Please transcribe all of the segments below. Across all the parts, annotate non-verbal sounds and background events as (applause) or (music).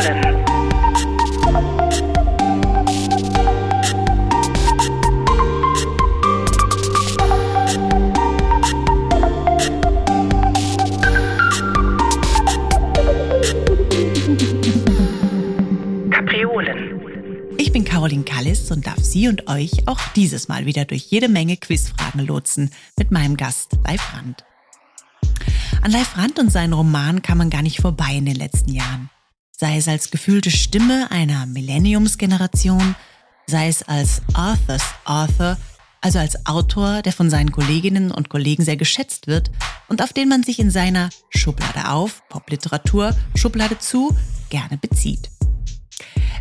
Kapriolen. Kapriolen. Ich bin Caroline Kallis und darf Sie und euch auch dieses Mal wieder durch jede Menge Quizfragen lotsen mit meinem Gast Leif Rand. An Leif Rand und seinen Roman kann man gar nicht vorbei in den letzten Jahren. Sei es als gefühlte Stimme einer Millenniumsgeneration, sei es als Arthurs Author, also als Autor, der von seinen Kolleginnen und Kollegen sehr geschätzt wird und auf den man sich in seiner Schublade auf, Popliteratur, Schublade zu, gerne bezieht.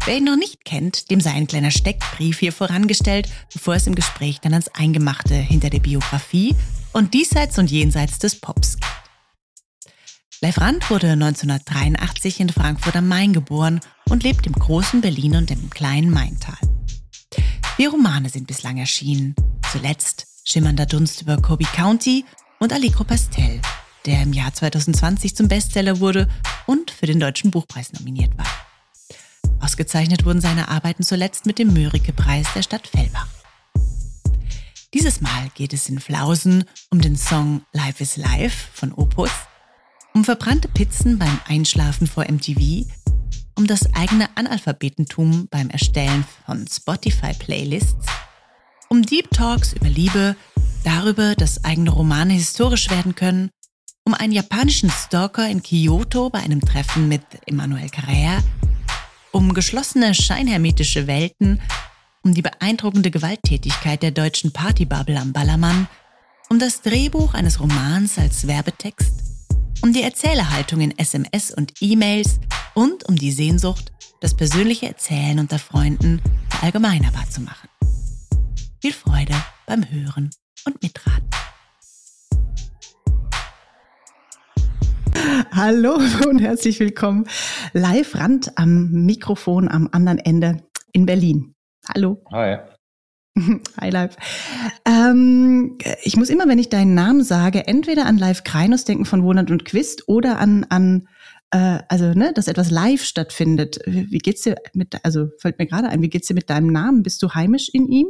Wer ihn noch nicht kennt, dem sei ein kleiner Steckbrief hier vorangestellt, bevor es im Gespräch dann ans Eingemachte hinter der Biografie und diesseits und jenseits des Pops geht. Leif Rand wurde 1983 in Frankfurt am Main geboren und lebt im großen Berlin und im kleinen Maintal. Vier Romane sind bislang erschienen. Zuletzt Schimmernder Dunst über Kobe County und Allegro Pastel, der im Jahr 2020 zum Bestseller wurde und für den Deutschen Buchpreis nominiert war. Ausgezeichnet wurden seine Arbeiten zuletzt mit dem Mörike-Preis der Stadt Fellbach. Dieses Mal geht es in Flausen um den Song Life is Life von Opus um verbrannte Pizzen beim Einschlafen vor MTV, um das eigene Analphabetentum beim Erstellen von Spotify-Playlists, um Deep Talks über Liebe, darüber, dass eigene Romane historisch werden können, um einen japanischen Stalker in Kyoto bei einem Treffen mit Emmanuel Carrère, um geschlossene scheinhermetische Welten, um die beeindruckende Gewalttätigkeit der deutschen Partybubble am Ballermann, um das Drehbuch eines Romans als Werbetext, um die Erzählerhaltung in SMS und E-Mails und um die Sehnsucht, das persönliche Erzählen unter Freunden verallgemeinerbar zu machen. Viel Freude beim Hören und Mitraten. Hallo und herzlich willkommen live Rand am Mikrofon am anderen Ende in Berlin. Hallo. Hi. (laughs) Hi Live. Ähm, ich muss immer, wenn ich deinen Namen sage, entweder an Live Kreinus denken von Wohnland und Quist oder an, an äh, also, ne, dass etwas live stattfindet. Wie geht's dir mit, also fällt mir gerade ein, wie geht's dir mit deinem Namen? Bist du heimisch in ihm?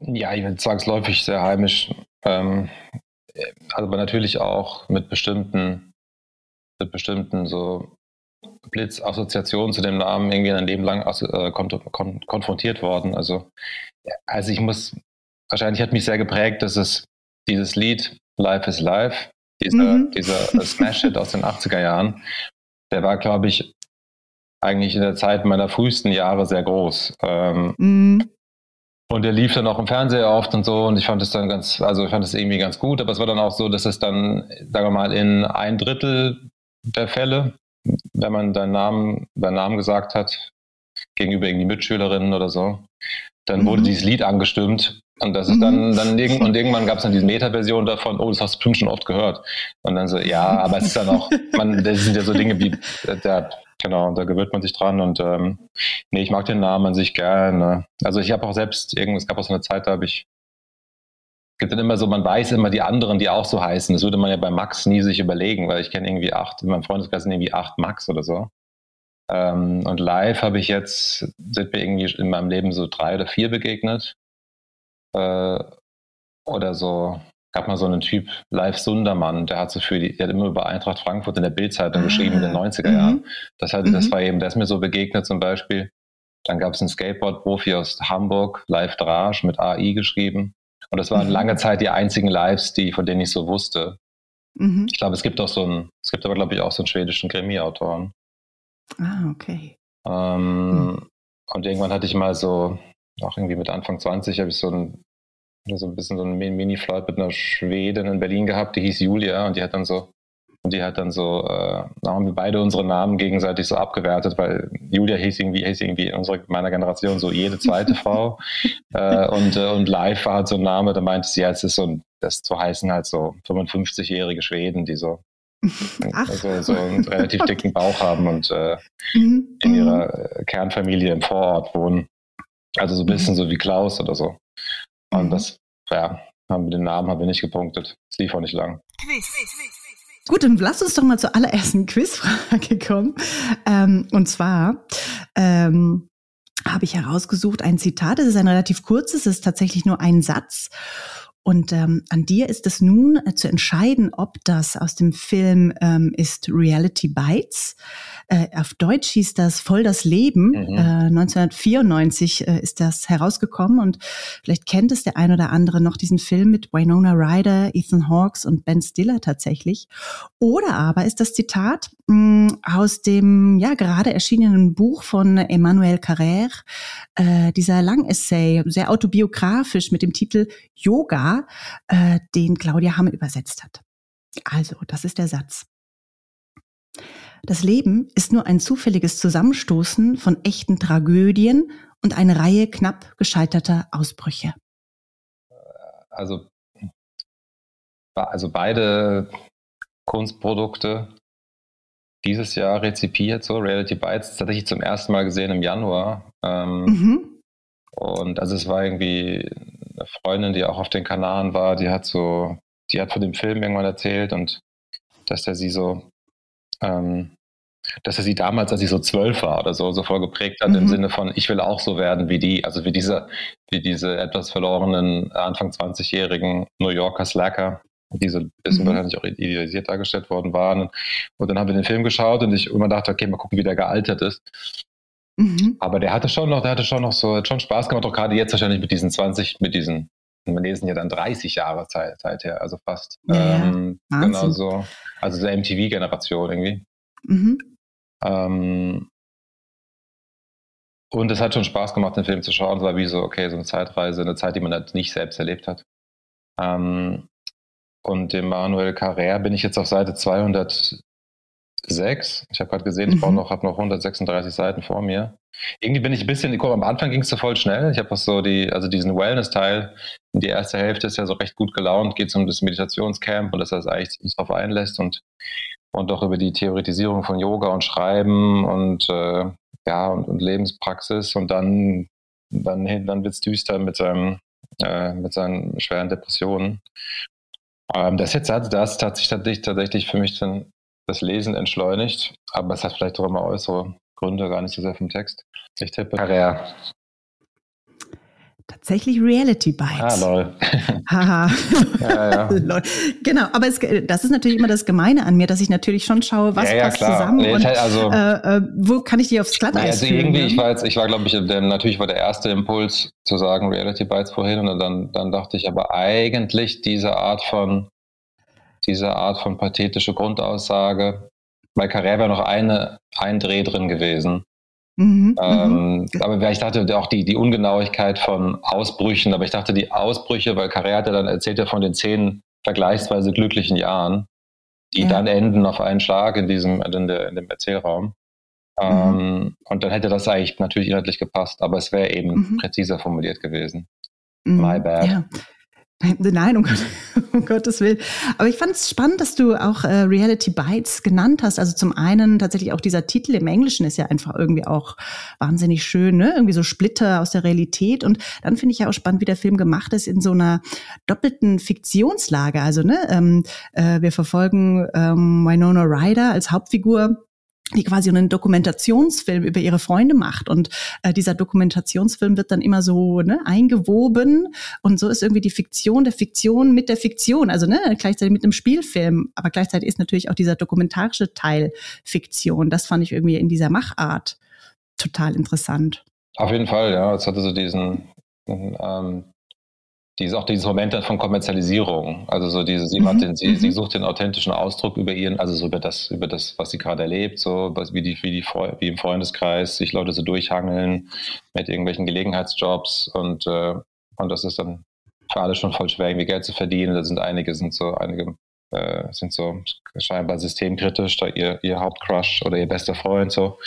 Ja, ich bin zwangsläufig sehr heimisch. Ähm, aber natürlich auch mit bestimmten, mit bestimmten so Blitzassoziationen zu dem Namen irgendwie ein Leben lang äh, kon kon konfrontiert worden. Also also ich muss, wahrscheinlich hat mich sehr geprägt, dass es dieses Lied Life is Life, dieser, mhm. dieser Smash-Hit aus den 80er Jahren, der war, glaube ich, eigentlich in der Zeit meiner frühesten Jahre sehr groß. Ähm, mhm. Und der lief dann auch im Fernseher oft und so und ich fand es dann ganz, also ich fand es irgendwie ganz gut, aber es war dann auch so, dass es dann, sagen wir mal, in ein Drittel der Fälle, wenn man deinen Namen, deinen Namen gesagt hat, gegenüber irgendwie Mitschülerinnen oder so, dann wurde mhm. dieses Lied angestimmt und das ist dann, mhm. dann irgend, und irgendwann gab es dann diese Meta-Version davon, oh, das hast du bestimmt schon oft gehört. Und dann so, ja, aber es ist dann auch, (laughs) man, das sind ja so Dinge wie, der, genau, da gewöhnt man sich dran und ähm, nee, ich mag den Namen an sich gerne. Also ich habe auch selbst, es gab auch so eine Zeit, da habe ich gibt dann immer so, man weiß immer die anderen, die auch so heißen. Das würde man ja bei Max nie sich überlegen, weil ich kenne irgendwie acht, in meinem Freundeskreis sind irgendwie acht Max oder so. Ähm, und live habe ich jetzt, sind mir irgendwie in meinem Leben so drei oder vier begegnet. Äh, oder so, gab mal so einen Typ, Live Sundermann, der hat so für die, der hat immer über Eintracht Frankfurt in der Bildzeitung ah, geschrieben in den 90er mhm. Jahren. Das, hat, mhm. das war eben, der ist mir so begegnet zum Beispiel. Dann gab es einen Skateboard-Profi aus Hamburg, Live Drage mit AI geschrieben. Und das waren mhm. lange Zeit die einzigen Lives, die, von denen ich so wusste. Mhm. Ich glaube, es gibt auch so einen, es gibt aber, glaube ich, auch so einen schwedischen Krimi-Autoren. Ah, okay. Ähm, hm. Und irgendwann hatte ich mal so, auch irgendwie mit Anfang 20, habe ich so ein, so ein bisschen so ein Mini-Flight mit einer Schwedin in Berlin gehabt, die hieß Julia und die hat dann so, und die hat dann so, äh, haben wir beide unsere Namen gegenseitig so abgewertet, weil Julia hieß irgendwie, hieß irgendwie in unserer, meiner Generation so jede zweite (laughs) Frau. Äh, und, äh, und live war halt so ein Name, da meinte sie, ja, es ist so ein, das zu heißen halt so 55-jährige Schweden, die so also so einen relativ (laughs) dicken Bauch haben und äh, mhm. in ihrer mhm. äh, Kernfamilie im Vorort wohnen. Also so ein bisschen mhm. so wie Klaus oder so. Und mhm. das, ja, haben wir den Namen haben wir nicht gepunktet. Es lief auch nicht lang. Gut, dann lass uns doch mal zur allerersten (laughs) Quizfrage kommen. Ähm, und zwar ähm, habe ich herausgesucht ein Zitat. Es ist ein relativ kurzes, es ist tatsächlich nur ein Satz. Und ähm, an dir ist es nun äh, zu entscheiden, ob das aus dem Film ähm, ist Reality Bites. Äh, auf Deutsch hieß das Voll das Leben. Mhm. Äh, 1994 äh, ist das herausgekommen und vielleicht kennt es der ein oder andere noch diesen Film mit Winona Ryder, Ethan Hawkes und Ben Stiller tatsächlich. Oder aber ist das Zitat mh, aus dem ja gerade erschienenen Buch von Emmanuel Carrère, äh, dieser Langessay, sehr autobiografisch mit dem Titel Yoga äh, den Claudia Hamme übersetzt hat. Also, das ist der Satz. Das Leben ist nur ein zufälliges Zusammenstoßen von echten Tragödien und eine Reihe knapp gescheiterter Ausbrüche. Also, also beide Kunstprodukte dieses Jahr rezipiert, so Reality Bites, tatsächlich zum ersten Mal gesehen im Januar. Ähm, mhm. Und also es war irgendwie eine Freundin, die auch auf den Kanaren war, die hat so, die hat von dem Film irgendwann erzählt und dass er sie so, ähm, dass er sie damals, als sie so zwölf war oder so, so voll geprägt hat, mhm. im Sinne von, ich will auch so werden wie die, also wie diese, wie diese etwas verlorenen Anfang 20-jährigen New Yorker Slacker, die so ein bisschen mhm. wahrscheinlich auch idealisiert dargestellt worden waren. Und dann haben wir den Film geschaut und ich immer dachte, okay, mal gucken, wie der gealtert ist. Mhm. Aber der hatte schon noch, der hatte schon noch so, hat schon Spaß gemacht, auch gerade jetzt wahrscheinlich mit diesen 20, mit diesen, wir lesen ja dann 30 Jahre Zeit, Zeit her, also fast. Ja, ähm, genau so. Also so MTV-Generation irgendwie. Mhm. Ähm, und es hat schon Spaß gemacht, den Film zu schauen. Es war wie so, okay, so eine Zeitreise, eine Zeit, die man halt nicht selbst erlebt hat. Ähm, und dem Manuel Carrère bin ich jetzt auf Seite 200 sechs. Ich habe gerade gesehen, ich mhm. noch, habe noch 136 Seiten vor mir. Irgendwie bin ich ein bisschen, guck, am Anfang ging es so voll schnell. Ich habe auch so die, also diesen Wellness-Teil, die erste Hälfte ist ja so recht gut gelaunt, geht es um das Meditationscamp und dass er das eigentlich sich darauf einlässt und, und auch über die Theoretisierung von Yoga und Schreiben und äh, ja, und, und Lebenspraxis und dann, dann, dann wird es düster mit seinem, äh, mit seinen schweren Depressionen. Ähm, das jetzt hat, das hat sich tatsächlich, tatsächlich für mich dann das Lesen entschleunigt, aber es hat vielleicht auch immer äußere Gründe, gar nicht so sehr vom Text. Ich tippe Carrère. Tatsächlich Reality Bites. Ah, lol. (laughs) Haha. ja, ja. (laughs) genau, aber es, das ist natürlich immer das Gemeine an mir, dass ich natürlich schon schaue, was ja, ja, passt klar. zusammen nee, und also, äh, äh, wo kann ich die aufs Glatteis nee, also führen, irgendwie, ne? ich war jetzt, ich war glaube ich, der, natürlich war der erste Impuls zu sagen Reality Bites vorhin und dann, dann dachte ich aber eigentlich diese Art von diese Art von pathetische Grundaussage. Bei Carrère wäre noch eine, ein Dreh drin gewesen. Mhm, ähm, mhm. aber ich dachte auch die, die Ungenauigkeit von Ausbrüchen, aber ich dachte die Ausbrüche, weil Carrère hat ja dann erzählt ja von den zehn vergleichsweise glücklichen Jahren, die ja. dann enden auf einen Schlag in diesem, in, der, in dem Erzählraum. Mhm. Ähm, und dann hätte das eigentlich natürlich inhaltlich gepasst, aber es wäre eben mhm. präziser formuliert gewesen. Mhm. My bad. Ja. (laughs) Nein, um, Gott, (laughs) um Gottes Willen. Aber ich fand es spannend, dass du auch äh, Reality Bites genannt hast. Also zum einen tatsächlich auch dieser Titel im Englischen ist ja einfach irgendwie auch wahnsinnig schön, ne? Irgendwie so Splitter aus der Realität. Und dann finde ich ja auch spannend, wie der Film gemacht ist in so einer doppelten Fiktionslage. Also ne, ähm, äh, wir verfolgen ähm, Winona Ryder als Hauptfigur die quasi einen Dokumentationsfilm über ihre Freunde macht. Und äh, dieser Dokumentationsfilm wird dann immer so ne, eingewoben. Und so ist irgendwie die Fiktion der Fiktion mit der Fiktion. Also ne, gleichzeitig mit einem Spielfilm. Aber gleichzeitig ist natürlich auch dieser dokumentarische Teil Fiktion. Das fand ich irgendwie in dieser Machart total interessant. Auf jeden Fall, ja. Es hatte so diesen ähm, dieses, auch dieses Moment von Kommerzialisierung. Also so diese, sie, mhm. den, sie, sie, mhm. sucht den authentischen Ausdruck über ihren, also so über das, über das, was sie gerade erlebt, so was, wie die, wie die, wie im Freundeskreis sich Leute so durchhangeln mit irgendwelchen Gelegenheitsjobs und, äh, und das ist dann für alle schon voll schwer, irgendwie Geld zu verdienen. Da sind einige, sind so, einige äh, sind so scheinbar systemkritisch, da ihr, ihr Hauptcrush oder ihr bester Freund so.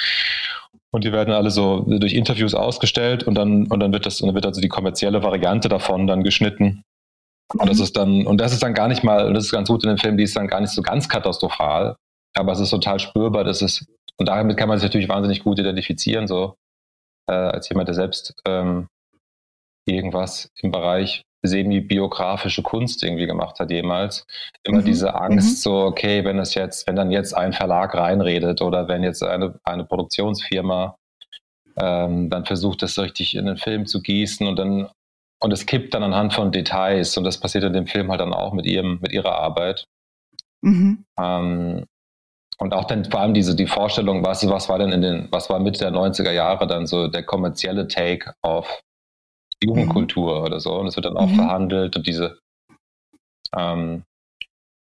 Und die werden alle so durch Interviews ausgestellt und dann, und dann wird das, dann wird also die kommerzielle Variante davon dann geschnitten. Und das mhm. ist dann, und das ist dann gar nicht mal, und das ist ganz gut in dem Film, die ist dann gar nicht so ganz katastrophal, aber es ist total spürbar, dass es, und damit kann man sich natürlich wahnsinnig gut identifizieren, so, äh, als jemand, der selbst ähm, irgendwas im Bereich semi-biografische Kunst irgendwie gemacht hat jemals. Immer mhm. diese Angst, mhm. so, okay, wenn es jetzt, wenn dann jetzt ein Verlag reinredet oder wenn jetzt eine, eine Produktionsfirma ähm, dann versucht, das richtig in den Film zu gießen und dann und es kippt dann anhand von Details und das passiert in dem Film halt dann auch mit ihrem, mit ihrer Arbeit. Mhm. Ähm, und auch dann vor allem diese, die Vorstellung, was, was war denn in den, was war Mitte der 90er Jahre dann so der kommerzielle Take auf Jugendkultur mhm. oder so. Und es wird dann auch mhm. verhandelt und diese, ähm,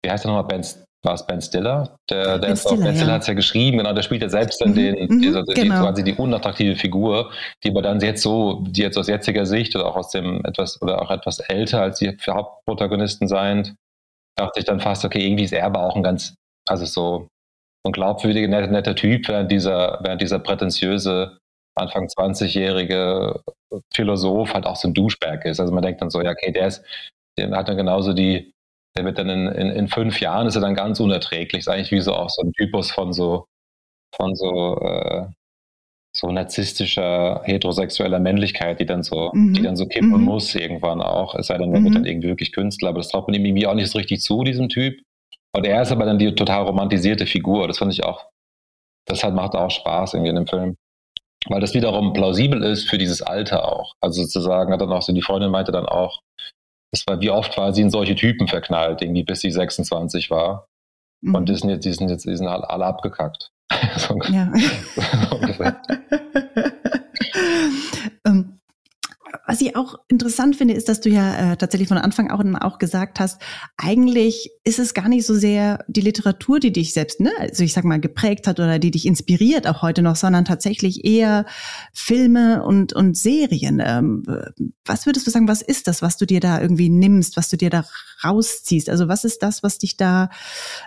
wie heißt der nochmal, Ben, war es Ben Stiller? Der, der ben Stiller, ben Stiller ja. hat es ja geschrieben, genau, der spielt ja selbst dann mhm. den, mhm. dieser, genau. die, quasi die unattraktive Figur, die aber dann jetzt so, die jetzt aus jetziger Sicht oder auch aus dem etwas, oder auch etwas älter als die Hauptprotagonisten sein, dachte ich dann fast, okay, irgendwie ist er aber auch ein ganz, also so ein glaubwürdiger, netter, netter Typ, während dieser, während dieser prätentiöse, Anfang 20-jährige Philosoph halt auch so ein Duschberg ist. Also man denkt dann so, ja, okay, der ist, der hat dann genauso die, der wird dann in, in, in fünf Jahren ist er dann ganz unerträglich. Ist eigentlich wie so auch so ein Typus von so, von so, äh, so narzisstischer, heterosexueller Männlichkeit, die dann so, mhm. die dann so kippen mhm. muss irgendwann auch. Es sei denn, er mhm. wird dann irgendwie wirklich Künstler, aber das traut man ihm irgendwie auch nicht so richtig zu, diesem Typ. Und er ist aber dann die total romantisierte Figur. Das fand ich auch, das hat, macht auch Spaß irgendwie in dem Film. Weil das wiederum plausibel ist für dieses Alter auch. Also sozusagen hat dann auch so, die Freundin meinte dann auch, das war, wie oft war sie in solche Typen verknallt, irgendwie bis sie 26 war. Mhm. Und die sind jetzt, die sind jetzt, die sind alle abgekackt. (laughs) so ja. ähm, (laughs) was ich auch interessant finde, ist, dass du ja äh, tatsächlich von Anfang an auch gesagt hast, eigentlich ist es gar nicht so sehr die Literatur, die dich selbst, ne, also ich sag mal, geprägt hat oder die dich inspiriert auch heute noch, sondern tatsächlich eher Filme und, und Serien. Ähm, was würdest du sagen, was ist das, was du dir da irgendwie nimmst, was du dir da rausziehst? Also was ist das, was dich da,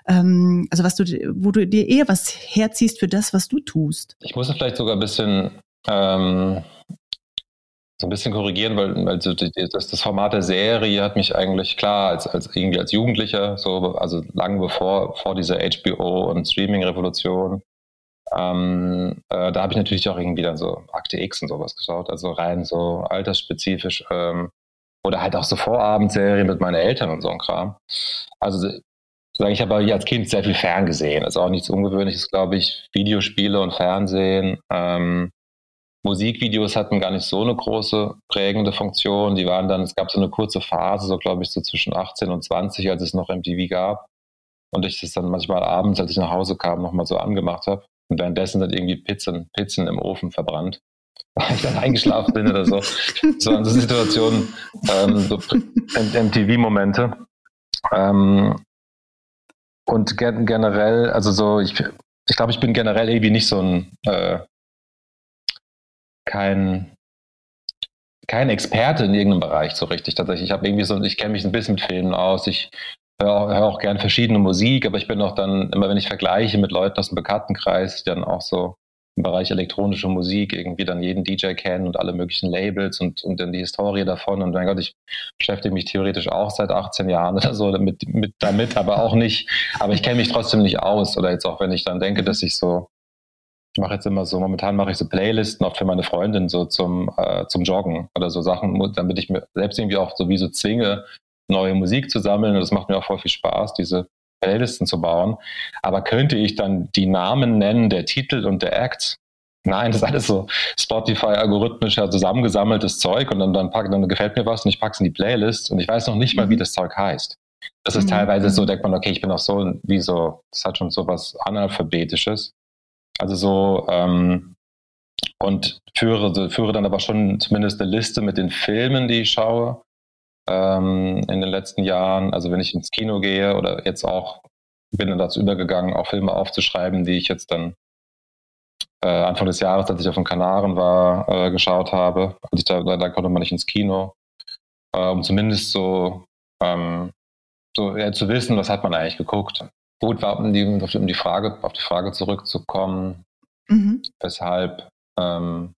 ähm, also was du, wo du dir eher was herziehst für das, was du tust? Ich muss vielleicht sogar ein bisschen ähm so ein bisschen korrigieren, weil also das, das Format der Serie hat mich eigentlich klar als, als irgendwie als Jugendlicher, so, also lange bevor vor dieser HBO und Streaming-Revolution, ähm, äh, da habe ich natürlich auch irgendwie dann so Akte X und sowas geschaut, also rein so altersspezifisch ähm, oder halt auch so Vorabendserien mit meinen Eltern und so ein Kram. Also ich habe als Kind sehr viel Fern gesehen, also auch nichts Ungewöhnliches, glaube ich, Videospiele und Fernsehen. Ähm, Musikvideos hatten gar nicht so eine große prägende Funktion. Die waren dann, es gab so eine kurze Phase, so glaube ich, so zwischen 18 und 20, als es noch MTV gab. Und ich das dann manchmal abends, als ich nach Hause kam, nochmal so angemacht habe. Und währenddessen sind irgendwie Pizzen, Pizzen im Ofen verbrannt. (laughs) Weil ich dann eingeschlafen bin oder so. So an so Situationen, ähm, so MTV-Momente. Ähm, und generell, also so, ich, ich glaube, ich bin generell irgendwie nicht so ein äh, kein, kein Experte in irgendeinem Bereich so richtig tatsächlich. Ich habe irgendwie so, ich kenne mich ein bisschen mit Filmen aus. Ich höre auch, hör auch gern verschiedene Musik, aber ich bin auch dann, immer wenn ich vergleiche mit Leuten aus dem Bekanntenkreis, die dann auch so im Bereich elektronische Musik irgendwie dann jeden DJ kennen und alle möglichen Labels und, und dann die Historie davon. Und mein Gott, ich beschäftige mich theoretisch auch seit 18 Jahren oder so damit, mit, damit aber auch nicht, aber ich kenne mich trotzdem nicht aus. Oder jetzt auch, wenn ich dann denke, dass ich so ich mache jetzt immer so, momentan mache ich so Playlisten auch für meine Freundin so zum, äh, zum Joggen oder so Sachen, damit ich mir selbst irgendwie auch so wie so zwinge, neue Musik zu sammeln. Und das macht mir auch voll viel Spaß, diese Playlisten zu bauen. Aber könnte ich dann die Namen nennen, der Titel und der Act? Nein, das ist alles so Spotify-algorithmischer zusammengesammeltes Zeug und dann, dann, pack, dann gefällt mir was und ich packe es in die Playlist und ich weiß noch nicht mal, wie mhm. das Zeug heißt. Das ist mhm. teilweise so, denkt man, okay, ich bin auch so, wie so, das hat schon so was Analphabetisches. Also so, ähm, und führe, führe dann aber schon zumindest eine Liste mit den Filmen, die ich schaue ähm, in den letzten Jahren. Also wenn ich ins Kino gehe oder jetzt auch, bin dann dazu übergegangen, auch Filme aufzuschreiben, die ich jetzt dann äh, Anfang des Jahres, als ich auf den Kanaren war, äh, geschaut habe. Als ich da, da konnte man nicht ins Kino, äh, um zumindest so, ähm, so ja, zu wissen, was hat man eigentlich geguckt. Gut, war, um die, um die Frage, auf die Frage zurückzukommen, mhm. weshalb ähm,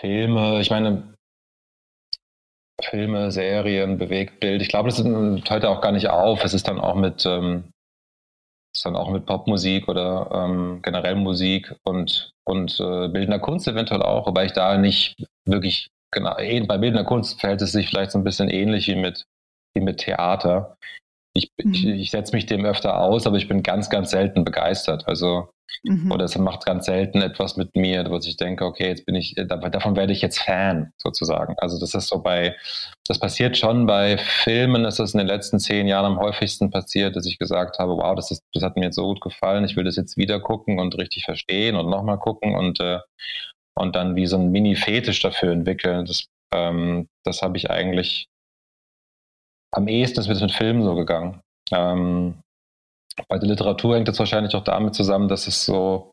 Filme, ich meine, Filme, Serien, Bewegtbild, ich glaube, das hört auch gar nicht auf. Es ist dann auch mit, ähm, ist dann auch mit Popmusik oder ähm, generell Musik und, und äh, bildender Kunst eventuell auch, wobei ich da nicht wirklich genau, eh, bei bildender Kunst verhält es sich vielleicht so ein bisschen ähnlich wie mit, wie mit Theater. Ich, mhm. ich, ich setze mich dem öfter aus, aber ich bin ganz, ganz selten begeistert. Also, mhm. oder es macht ganz selten etwas mit mir, wo ich denke, okay, jetzt bin ich, davon werde ich jetzt Fan, sozusagen. Also, das ist so bei, das passiert schon bei Filmen, ist das in den letzten zehn Jahren am häufigsten passiert, dass ich gesagt habe, wow, das ist, das hat mir jetzt so gut gefallen, ich will das jetzt wieder gucken und richtig verstehen und nochmal gucken und, äh, und dann wie so ein Mini-Fetisch dafür entwickeln. Das, ähm, das habe ich eigentlich am ehesten ist mir das mit Filmen so gegangen. Ähm, bei der Literatur hängt das wahrscheinlich auch damit zusammen, dass es so,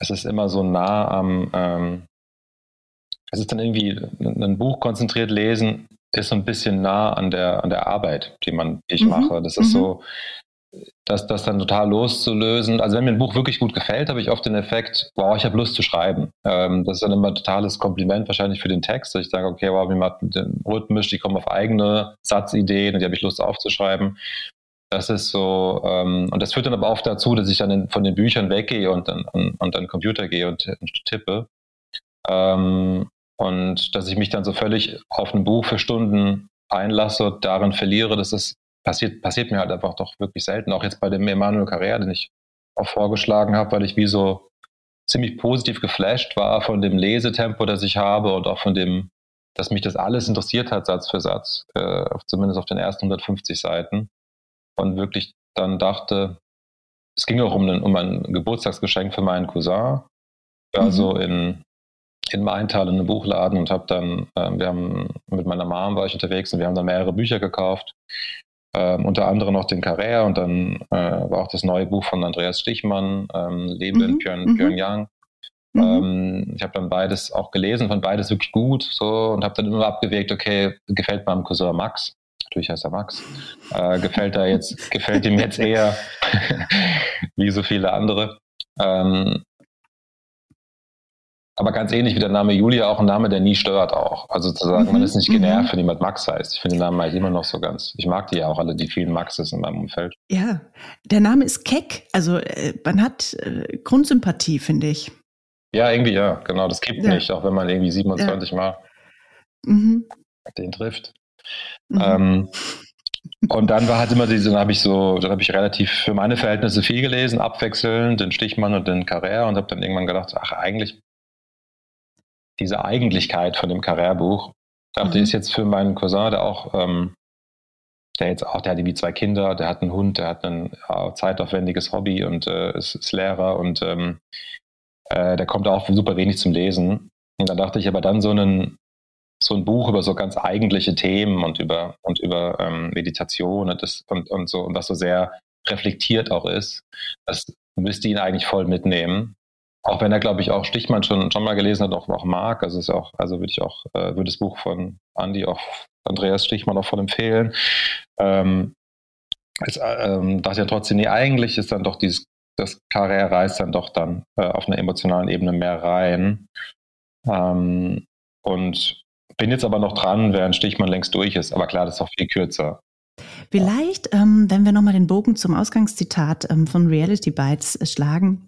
es ist immer so nah am, ähm, es ist dann irgendwie ein Buch konzentriert lesen, ist so ein bisschen nah an der, an der Arbeit, die man, die ich mhm. mache. Das ist mhm. so, das, das dann total loszulösen. Also wenn mir ein Buch wirklich gut gefällt, habe ich oft den Effekt, wow, ich habe Lust zu schreiben. Ähm, das ist dann immer ein totales Kompliment wahrscheinlich für den Text. Ich sage, okay, wow, mir macht den rhythmisch, die kommen auf eigene Satzideen und die habe ich Lust aufzuschreiben. Das ist so, ähm, und das führt dann aber oft dazu, dass ich dann in, von den Büchern weggehe und dann und, und dann Computer gehe und, und tippe. Ähm, und dass ich mich dann so völlig auf ein Buch für Stunden einlasse, darin verliere, das ist passiert, passiert mir halt einfach doch wirklich selten. Auch jetzt bei dem Emanuel Carrère, den ich auch vorgeschlagen habe, weil ich wie so ziemlich positiv geflasht war von dem Lesetempo, das ich habe und auch von dem, dass mich das alles interessiert hat, Satz für Satz, äh, zumindest auf den ersten 150 Seiten. Und wirklich dann dachte, es ging auch um ein, um ein Geburtstagsgeschenk für meinen Cousin. War mhm. so in, in Maintal in einem Buchladen und habe dann, äh, wir haben mit meiner Mom war ich unterwegs und wir haben dann mehrere Bücher gekauft ähm, unter anderem noch den Carrère und dann äh, war auch das neue Buch von Andreas Stichmann, ähm, Leben mhm. in Pyong, mhm. Pyongyang. Mhm. Ähm, ich habe dann beides auch gelesen, fand beides wirklich gut so und habe dann immer abgewegt, okay, gefällt meinem Cousin Max, natürlich heißt er Max, äh, gefällt er jetzt, gefällt ihm jetzt (laughs) eher (laughs) wie so viele andere. Ähm, aber ganz ähnlich wie der Name Julia auch ein Name, der nie stört auch. Also zu sagen, mhm. man ist nicht genervt, mhm. wenn jemand Max heißt. Ich finde den Namen halt immer noch so ganz. Ich mag die ja auch alle, die vielen Maxes in meinem Umfeld. Ja, der Name ist Keck. Also äh, man hat äh, Grundsympathie, finde ich. Ja, irgendwie ja, genau. Das gibt ja. nicht, auch wenn man irgendwie 27 ja. Mal mhm. den trifft. Mhm. Ähm, und dann war halt immer diese, dann habe ich so, dann habe ich relativ für meine Verhältnisse viel gelesen, abwechselnd, den Stichmann und den Carrère und habe dann irgendwann gedacht, ach, eigentlich diese Eigentlichkeit von dem Carrère-Buch. Dachte, mhm. ist jetzt für meinen Cousin, der auch, ähm, der jetzt auch, der hat irgendwie zwei Kinder, der hat einen Hund, der hat ein äh, zeitaufwendiges Hobby und äh, ist, ist, Lehrer und ähm, äh, der kommt auch super wenig zum Lesen. Und dann dachte ich aber dann so einen, so ein Buch über so ganz eigentliche Themen und über und über ähm, Meditation und das und, und so und was so sehr reflektiert auch ist, das müsste ihn eigentlich voll mitnehmen. Auch wenn er, glaube ich, auch Stichmann schon, schon mal gelesen hat, auch, auch mag. Also ist auch, also würde ich auch, äh, würde das Buch von Andy auch Andreas Stichmann auch voll empfehlen. Ähm, es, ähm, dachte ja trotzdem, nee, eigentlich ist dann doch dieses, das Carrère reißt dann doch dann äh, auf einer emotionalen Ebene mehr rein. Ähm, und bin jetzt aber noch dran, während Stichmann längst durch ist. Aber klar, das ist auch viel kürzer. Vielleicht, ähm, wenn wir nochmal den Bogen zum Ausgangszitat ähm, von Reality Bites äh, schlagen, äh,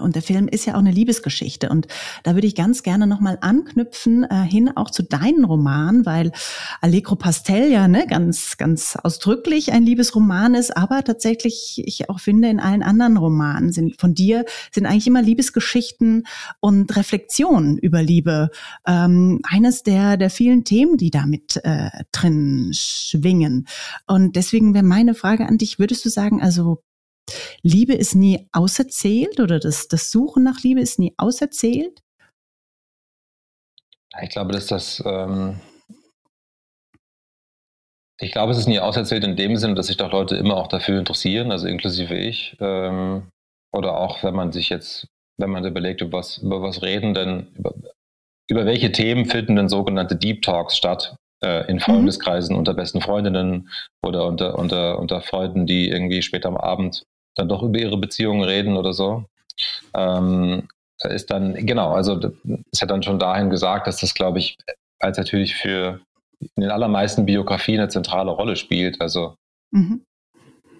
und der Film ist ja auch eine Liebesgeschichte. Und da würde ich ganz gerne nochmal anknüpfen, äh, hin auch zu deinen Romanen, weil Allegro Pastel ja ne, ganz, ganz ausdrücklich ein Liebesroman ist, aber tatsächlich, ich auch finde, in allen anderen Romanen sind von dir sind eigentlich immer Liebesgeschichten und Reflexionen über Liebe. Ähm, eines der, der vielen Themen, die damit äh, drin schwingen. Und deswegen wäre meine Frage an dich, würdest du sagen, also Liebe ist nie auserzählt oder das, das Suchen nach Liebe ist nie auserzählt? Ich glaube, dass das. Ähm ich glaube, es ist nie auserzählt in dem Sinne, dass sich doch Leute immer auch dafür interessieren, also inklusive ich. Ähm, oder auch, wenn man sich jetzt, wenn man überlegt, über was, über was reden denn, über, über welche Themen finden denn sogenannte Deep Talks statt äh, in mhm. Freundeskreisen mhm. unter besten Freundinnen oder unter, unter, unter Freunden, die irgendwie später am Abend dann doch über ihre Beziehungen reden oder so. Ähm, ist dann, genau, also ist ja dann schon dahin gesagt, dass das, glaube ich, als natürlich für in den allermeisten Biografien eine zentrale Rolle spielt. Also mhm.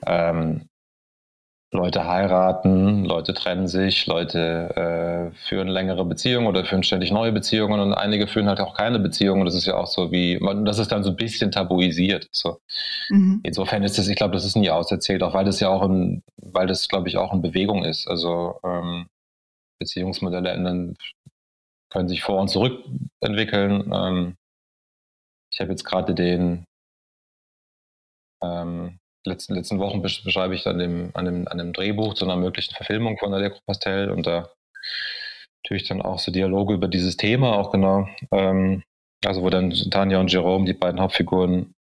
ähm, Leute heiraten, Leute trennen sich, Leute äh, führen längere Beziehungen oder führen ständig neue Beziehungen und einige führen halt auch keine Beziehungen. Das ist ja auch so wie, das ist dann so ein bisschen tabuisiert. So. Mhm. Insofern ist das, ich glaube, das ist nie auserzählt, auch weil das ja auch ein, weil das, glaube ich, auch in Bewegung ist. Also ähm, Beziehungsmodelle ändern, können sich vor und zurück entwickeln. Ähm, ich habe jetzt gerade den ähm, letzten, letzten Wochen beschreibe ich dann dem, an, dem, an dem Drehbuch zu einer möglichen Verfilmung von Allegro Pastel und da natürlich dann auch so Dialoge über dieses Thema auch genau. Ähm, also wo dann Tanja und Jerome, die beiden Hauptfiguren,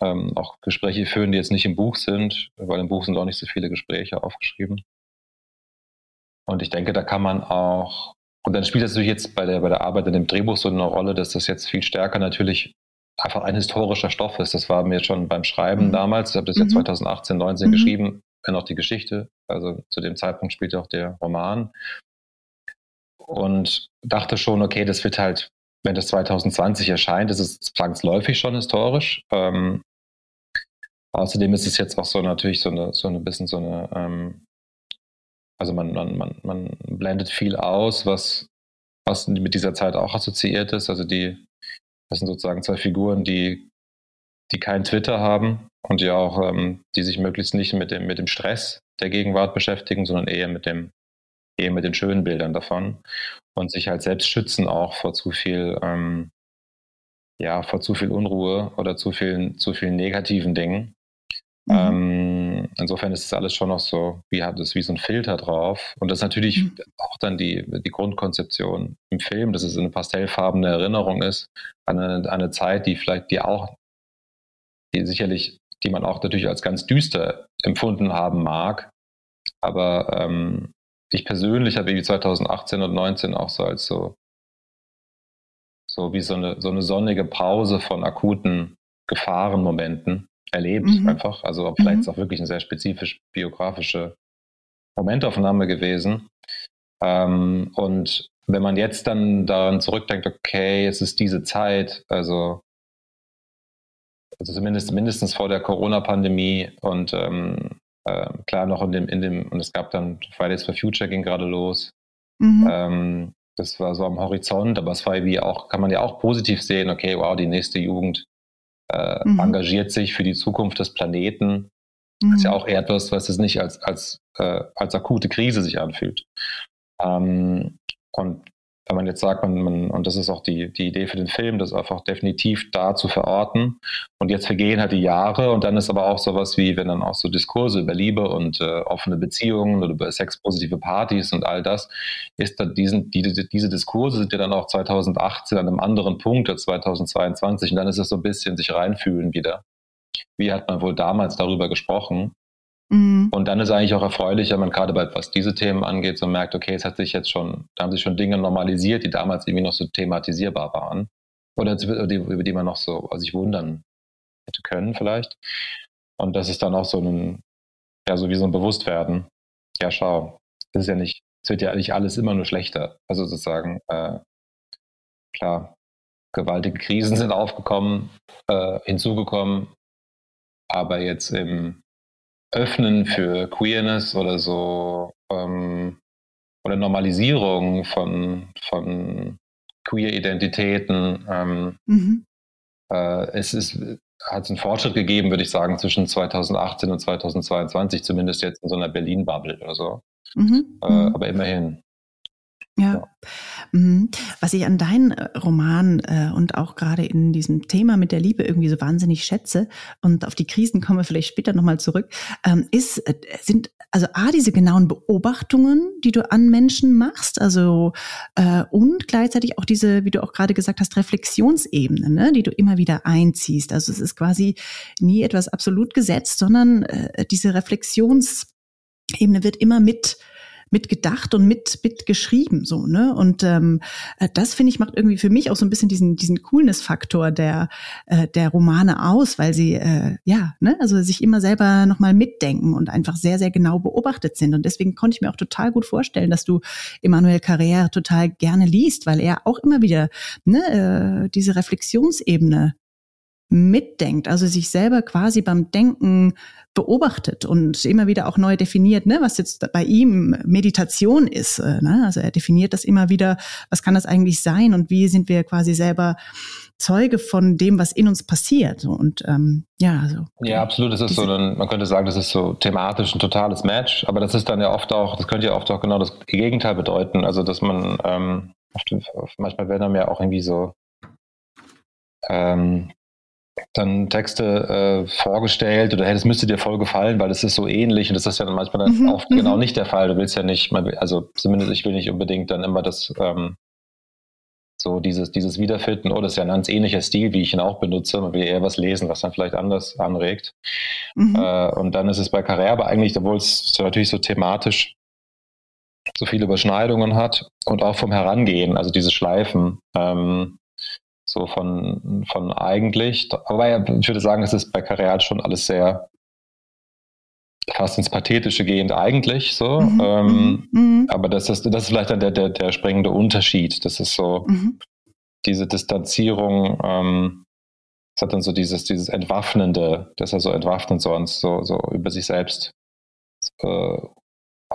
ähm, auch Gespräche führen, die jetzt nicht im Buch sind, weil im Buch sind auch nicht so viele Gespräche aufgeschrieben. Und ich denke, da kann man auch, und dann spielt das natürlich jetzt bei der, bei der Arbeit an dem Drehbuch so eine Rolle, dass das jetzt viel stärker natürlich einfach ein historischer Stoff ist. Das war mir schon beim Schreiben mhm. damals, ich habe das ja 2018, mhm. 19 mhm. geschrieben, wenn auch die Geschichte, also zu dem Zeitpunkt spielte auch der Roman. Und dachte schon, okay, das wird halt, wenn das 2020 erscheint, ist es zwangsläufig schon historisch. Ähm, außerdem ist es jetzt auch so natürlich so eine, so ein bisschen so eine, ähm, also man, man, man, man blendet viel aus, was, was mit dieser Zeit auch assoziiert ist. Also die, das sind sozusagen zwei Figuren, die, die kein Twitter haben und die auch, ähm, die sich möglichst nicht mit dem, mit dem Stress der Gegenwart beschäftigen, sondern eher mit dem, eher mit den schönen Bildern davon und sich halt selbst schützen auch vor zu viel, ähm, ja, vor zu viel Unruhe oder zu vielen, zu vielen negativen Dingen. Mhm. Ähm, insofern ist es alles schon noch so, wie hat es wie so ein Filter drauf. Und das ist natürlich mhm. auch dann die, die Grundkonzeption im Film, dass es eine pastellfarbene Erinnerung ist an eine, eine Zeit, die vielleicht, die auch, die sicherlich, die man auch natürlich als ganz düster empfunden haben mag. Aber ähm, ich persönlich habe wie 2018 und 2019 auch so als so, so wie so eine, so eine sonnige Pause von akuten Gefahrenmomenten erlebt mhm. einfach. Also vielleicht mhm. ist auch wirklich eine sehr spezifisch biografische Momentaufnahme gewesen. Ähm, und wenn man jetzt dann daran zurückdenkt, okay, es ist diese Zeit, also, also zumindest mindestens vor der Corona-Pandemie und ähm, äh, klar noch in dem, in dem, und es gab dann Fridays for Future ging gerade los. Mhm. Ähm, das war so am Horizont, aber es war wie auch, kann man ja auch positiv sehen, okay, wow, die nächste Jugend äh, mhm. engagiert sich für die Zukunft des Planeten. Mhm. Das ist ja auch eher etwas, was es nicht als, als, äh, als akute Krise sich anfühlt. Ähm, und wenn man jetzt sagt, man, man, und das ist auch die, die Idee für den Film, das einfach definitiv da zu verorten. Und jetzt vergehen halt die Jahre und dann ist aber auch sowas wie, wenn dann auch so Diskurse über Liebe und äh, offene Beziehungen oder über sexpositive Partys und all das, ist da diesen, die, diese Diskurse sind ja dann auch 2018 an einem anderen Punkt als 2022 und dann ist es so ein bisschen sich reinfühlen wieder. Wie hat man wohl damals darüber gesprochen? Mhm. Und dann ist eigentlich auch erfreulich, wenn man gerade bei was diese Themen angeht, so merkt, okay, es hat sich jetzt schon, da haben sich schon Dinge normalisiert, die damals irgendwie noch so thematisierbar waren. Oder über die man noch so sich wundern hätte können, vielleicht. Und das ist dann auch so ein, ja, so wie so ein Bewusstwerden. Ja, schau, das ist ja nicht, es wird ja nicht alles immer nur schlechter. Also sozusagen, äh, klar, gewaltige Krisen sind aufgekommen, äh, hinzugekommen, aber jetzt im Öffnen für Queerness oder so ähm, oder Normalisierung von, von Queer-Identitäten. Ähm, mhm. äh, es ist, hat einen Fortschritt gegeben, würde ich sagen, zwischen 2018 und 2022, zumindest jetzt in so einer Berlin-Bubble oder so. Mhm. Äh, mhm. aber immerhin. Ja. Mhm. Was ich an deinen äh, Roman äh, und auch gerade in diesem Thema mit der Liebe irgendwie so wahnsinnig schätze und auf die Krisen kommen wir vielleicht später nochmal zurück, ähm, ist, äh, sind also A, diese genauen Beobachtungen, die du an Menschen machst, also äh, und gleichzeitig auch diese, wie du auch gerade gesagt hast, Reflexionsebene, ne, die du immer wieder einziehst. Also es ist quasi nie etwas absolut gesetzt, sondern äh, diese Reflexionsebene wird immer mit mitgedacht und mit, mitgeschrieben, so, ne? Und ähm, äh, das, finde ich, macht irgendwie für mich auch so ein bisschen diesen, diesen Coolness-Faktor der, äh, der Romane aus, weil sie, äh, ja, ne, also sich immer selber nochmal mitdenken und einfach sehr, sehr genau beobachtet sind. Und deswegen konnte ich mir auch total gut vorstellen, dass du Emmanuel Carrère total gerne liest, weil er auch immer wieder ne, äh, diese Reflexionsebene mitdenkt, also sich selber quasi beim Denken beobachtet und immer wieder auch neu definiert, ne, was jetzt bei ihm Meditation ist. Äh, ne? Also er definiert das immer wieder, was kann das eigentlich sein und wie sind wir quasi selber Zeuge von dem, was in uns passiert. Und ähm, ja, also. Ja, absolut. Das ist so, ein, man könnte sagen, das ist so thematisch ein totales Match, aber das ist dann ja oft auch, das könnte ja oft auch genau das Gegenteil bedeuten. Also, dass man ähm, manchmal werden dann ja auch irgendwie so ähm, dann Texte äh, vorgestellt oder hey, das müsste dir voll gefallen, weil das ist so ähnlich und das ist ja dann manchmal dann mhm, auch genau mhm. nicht der Fall. Du willst ja nicht, also zumindest ich will nicht unbedingt dann immer das ähm, so dieses, dieses Wiederfinden, oh, das ist ja ein ganz ähnlicher Stil, wie ich ihn auch benutze. Man will eher was lesen, was dann vielleicht anders anregt. Mhm. Äh, und dann ist es bei Carrère aber eigentlich, obwohl es natürlich so thematisch so viele Überschneidungen hat und auch vom Herangehen, also diese Schleifen, ähm, so von, von eigentlich. Aber ich würde sagen, es ist bei halt schon alles sehr fast ins Pathetische gehend eigentlich so. Mhm, ähm, mhm. mhm. Aber das ist, das ist vielleicht dann der, der, der springende Unterschied. Das ist so mhm. diese Distanzierung, ähm, das hat dann so dieses, dieses Entwaffnende, dass er so entwaffnet sonst, so, so über sich selbst äh,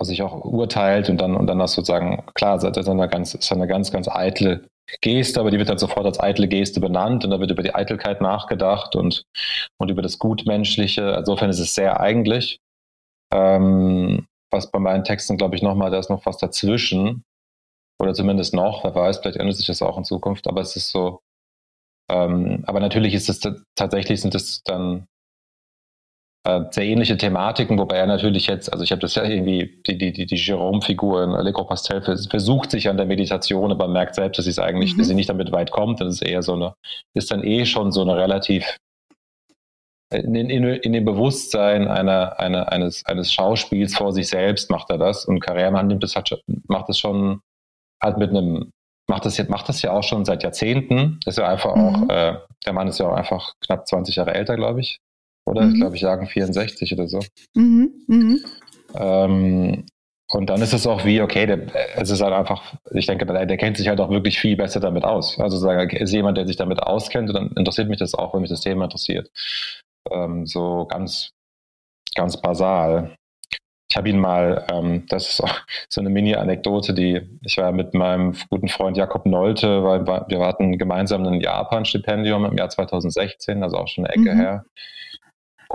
sich auch urteilt und dann und dann das sozusagen, klar, das ist eine ganz, ist eine ganz, ganz eitle Geste, aber die wird dann sofort als eitle Geste benannt und da wird über die Eitelkeit nachgedacht und, und über das Gutmenschliche. Insofern ist es sehr eigentlich. Ähm, was bei meinen Texten, glaube ich, nochmal, da ist noch was dazwischen. Oder zumindest noch, wer weiß, vielleicht ändert sich das auch in Zukunft, aber es ist so. Ähm, aber natürlich ist es tatsächlich, sind es dann sehr ähnliche Thematiken, wobei er natürlich jetzt, also ich habe das ja irgendwie, die, die, die, die Jerome-Figur in Allegro Pastel versucht sich an der Meditation, aber merkt selbst, dass sie es eigentlich, mhm. dass sie nicht damit weit kommt. Das ist eher so eine, ist dann eh schon so eine relativ in, in, in dem Bewusstsein einer, einer, eines, eines Schauspiels vor sich selbst macht er das. Und Karrieremann nimmt das, hat, macht das schon halt mit einem, macht das, jetzt, macht das ja auch schon seit Jahrzehnten. Ist ja einfach mhm. auch, äh, der Mann ist ja auch einfach knapp 20 Jahre älter, glaube ich. Oder? Mhm. Ich glaube, ich jagen 64 oder so. Mhm. Mhm. Ähm, und dann ist es auch wie, okay, der, es ist halt einfach, ich denke, der, der, kennt sich halt auch wirklich viel besser damit aus. Also sagen, ist jemand, der sich damit auskennt, und dann interessiert mich das auch, wenn mich das Thema interessiert ähm, so ganz, ganz basal. Ich habe ihn mal, ähm, das ist auch (laughs) so eine Mini-Anekdote, die ich war mit meinem guten Freund Jakob Nolte, weil wir hatten gemeinsam ein Japan-Stipendium im Jahr 2016, also auch schon eine Ecke mhm. her.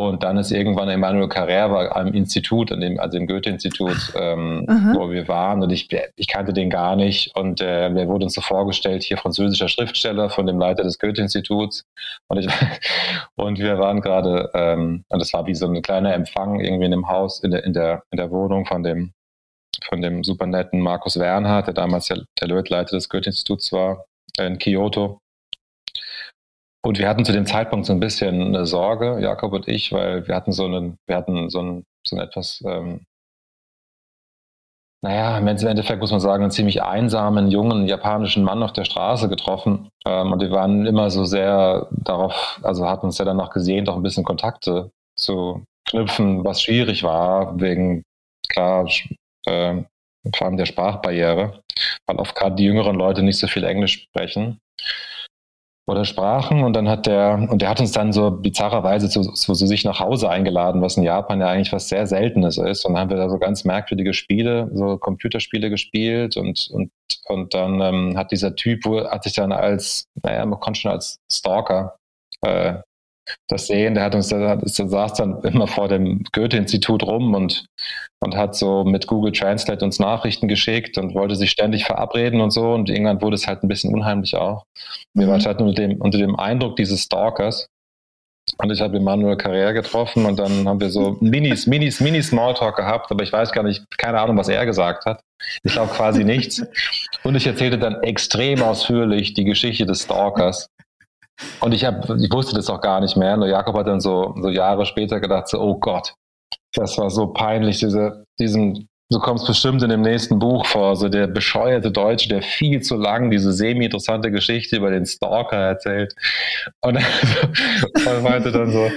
Und dann ist irgendwann Emmanuel Carrère am Institut, an dem, also im Goethe-Institut, ähm, wo wir waren. Und ich, ich kannte den gar nicht. Und äh, mir wurde uns so vorgestellt, hier französischer Schriftsteller von dem Leiter des Goethe-Instituts. Und, (laughs) und wir waren gerade, ähm, und das war wie so ein kleiner Empfang irgendwie in dem Haus, in der, in der, in der Wohnung von dem, von dem super netten Markus Wernhardt, der damals der, der Leiter des Goethe-Instituts war, in Kyoto. Und wir hatten zu dem Zeitpunkt so ein bisschen eine Sorge, Jakob und ich, weil wir hatten so einen, wir hatten so ein, so ein etwas, ähm, naja, im Endeffekt muss man sagen, einen ziemlich einsamen, jungen japanischen Mann auf der Straße getroffen. Ähm, und wir waren immer so sehr darauf, also hatten uns ja danach gesehen, doch ein bisschen Kontakte zu knüpfen, was schwierig war, wegen, klar, äh, vor allem der Sprachbarriere, weil oft gerade die jüngeren Leute nicht so viel Englisch sprechen oder sprachen und dann hat der, und der hat uns dann so bizarrerweise zu, zu, zu, sich nach Hause eingeladen, was in Japan ja eigentlich was sehr Seltenes ist. Und dann haben wir da so ganz merkwürdige Spiele, so Computerspiele gespielt und, und, und dann ähm, hat dieser Typ, hat sich dann als, naja, man konnte schon als Stalker äh, das sehen. Der hat uns, der, der saß dann immer vor dem Goethe-Institut rum und, und hat so mit Google Translate uns Nachrichten geschickt und wollte sich ständig verabreden und so. Und irgendwann wurde es halt ein bisschen unheimlich auch. Wir mhm. waren halt unter dem, unter dem Eindruck dieses Stalkers. Und ich habe Emanuel Carrère getroffen und dann haben wir so Minis, Minis, Mini Smalltalk gehabt, aber ich weiß gar nicht, keine Ahnung, was er gesagt hat. Ich glaube quasi nichts. (laughs) Und ich erzählte dann extrem ausführlich die Geschichte des Stalkers. Und ich, hab, ich wusste das auch gar nicht mehr. Nur Jakob hat dann so, so Jahre später gedacht, so, oh Gott, das war so peinlich, diese, diesem, du kommst bestimmt in dem nächsten Buch vor, so der bescheuerte Deutsche, der viel zu lang diese semi-interessante Geschichte über den Stalker erzählt. Und, und (laughs) meinte dann so,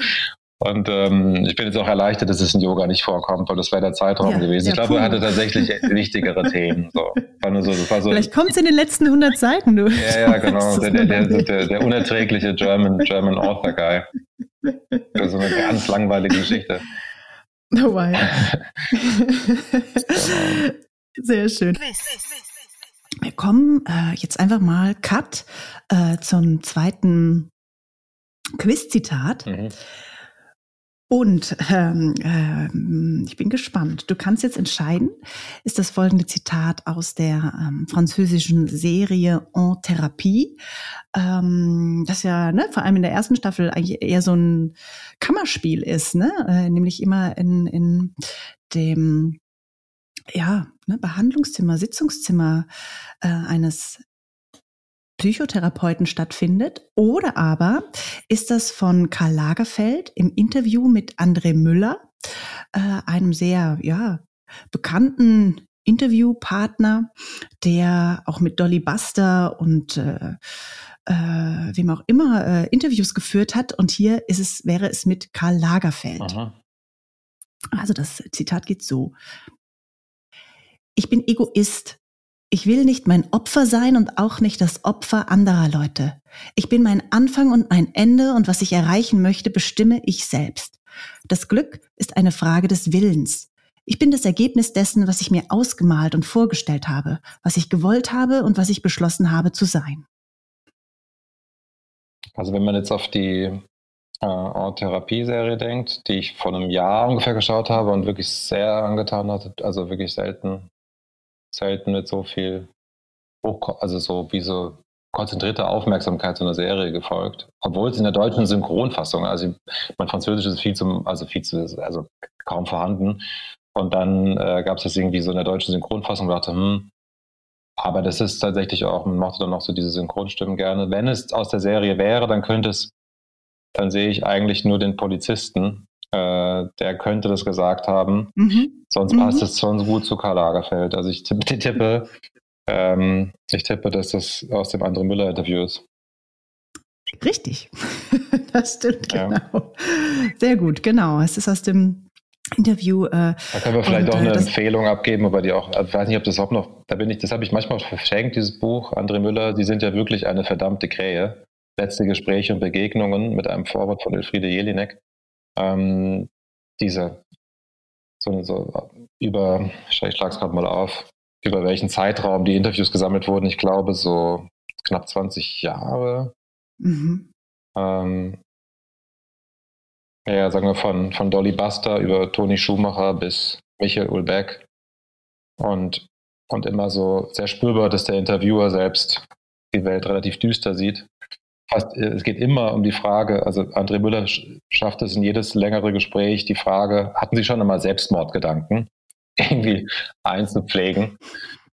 und ähm, ich bin jetzt auch erleichtert, dass es in Yoga nicht vorkommt, weil das wäre der Zeitraum ja, gewesen. Ich glaube, er hatte tatsächlich (laughs) wichtigere Themen. So. So, das so, Vielleicht kommt es in den letzten 100 Seiten, du. Ja, ja, (laughs) genau. Der, der, der, der, unerträgliche German, German Author Guy. Für so eine ganz langweilige Geschichte. Oh, wow. (laughs) Sehr schön. Wir kommen äh, jetzt einfach mal Cut äh, zum zweiten Quiz-Zitat. Mhm. Und ähm, äh, ich bin gespannt. Du kannst jetzt entscheiden, ist das folgende Zitat aus der ähm, französischen Serie En Therapie, ähm, das ja ne, vor allem in der ersten Staffel eigentlich eher so ein Kammerspiel ist, ne? Äh, nämlich immer in, in dem ja, ne, Behandlungszimmer, Sitzungszimmer äh, eines Psychotherapeuten stattfindet? Oder aber ist das von Karl Lagerfeld im Interview mit André Müller, äh, einem sehr ja, bekannten Interviewpartner, der auch mit Dolly Buster und äh, äh, wem auch immer äh, Interviews geführt hat. Und hier ist es, wäre es mit Karl Lagerfeld. Aha. Also das Zitat geht so. Ich bin Egoist, ich will nicht mein Opfer sein und auch nicht das Opfer anderer Leute. Ich bin mein Anfang und mein Ende und was ich erreichen möchte, bestimme ich selbst. Das Glück ist eine Frage des Willens. Ich bin das Ergebnis dessen, was ich mir ausgemalt und vorgestellt habe, was ich gewollt habe und was ich beschlossen habe zu sein. Also wenn man jetzt auf die äh, Therapie-Serie denkt, die ich vor einem Jahr ungefähr geschaut habe und wirklich sehr angetan hat, also wirklich selten selten mit so viel, Hoch also so wie so konzentrierte Aufmerksamkeit zu einer Serie gefolgt. Obwohl es in der deutschen Synchronfassung, also mein Französisch ist viel zu, also viel zu, also kaum vorhanden. Und dann äh, gab es das irgendwie so in der deutschen Synchronfassung dachte, hm, aber das ist tatsächlich auch, man mochte dann noch so diese Synchronstimmen gerne. Wenn es aus der Serie wäre, dann könnte es, dann sehe ich eigentlich nur den Polizisten, äh, der könnte das gesagt haben. Mhm. Sonst mhm. passt es schon gut zu Karl Lagerfeld. Also ich tippe, (laughs) tippe ähm, ich tippe, dass das aus dem anderen Müller-Interview ist. Richtig, (laughs) das stimmt, genau. Ja. Sehr gut, genau. Es ist aus dem Interview. Äh, da können wir vielleicht und, auch eine äh, Empfehlung abgeben, aber die auch, ich weiß nicht, ob das auch noch, da bin ich, das habe ich manchmal verschenkt, dieses Buch, André Müller, die sind ja wirklich eine verdammte Krähe. Letzte Gespräche und Begegnungen mit einem Vorwort von Elfriede Jelinek ähm, diese, so, so über, ich schlage es gerade mal auf, über welchen Zeitraum die Interviews gesammelt wurden. Ich glaube, so knapp 20 Jahre. Mhm. Ähm, ja, sagen wir von, von Dolly Buster über Toni Schumacher bis Michael Ulbeck. Und, und immer so sehr spürbar, dass der Interviewer selbst die Welt relativ düster sieht fast, äh, es geht immer um die Frage, also André Müller schafft es in jedes längere Gespräch, die Frage, hatten Sie schon einmal Selbstmordgedanken (laughs) irgendwie einzupflegen?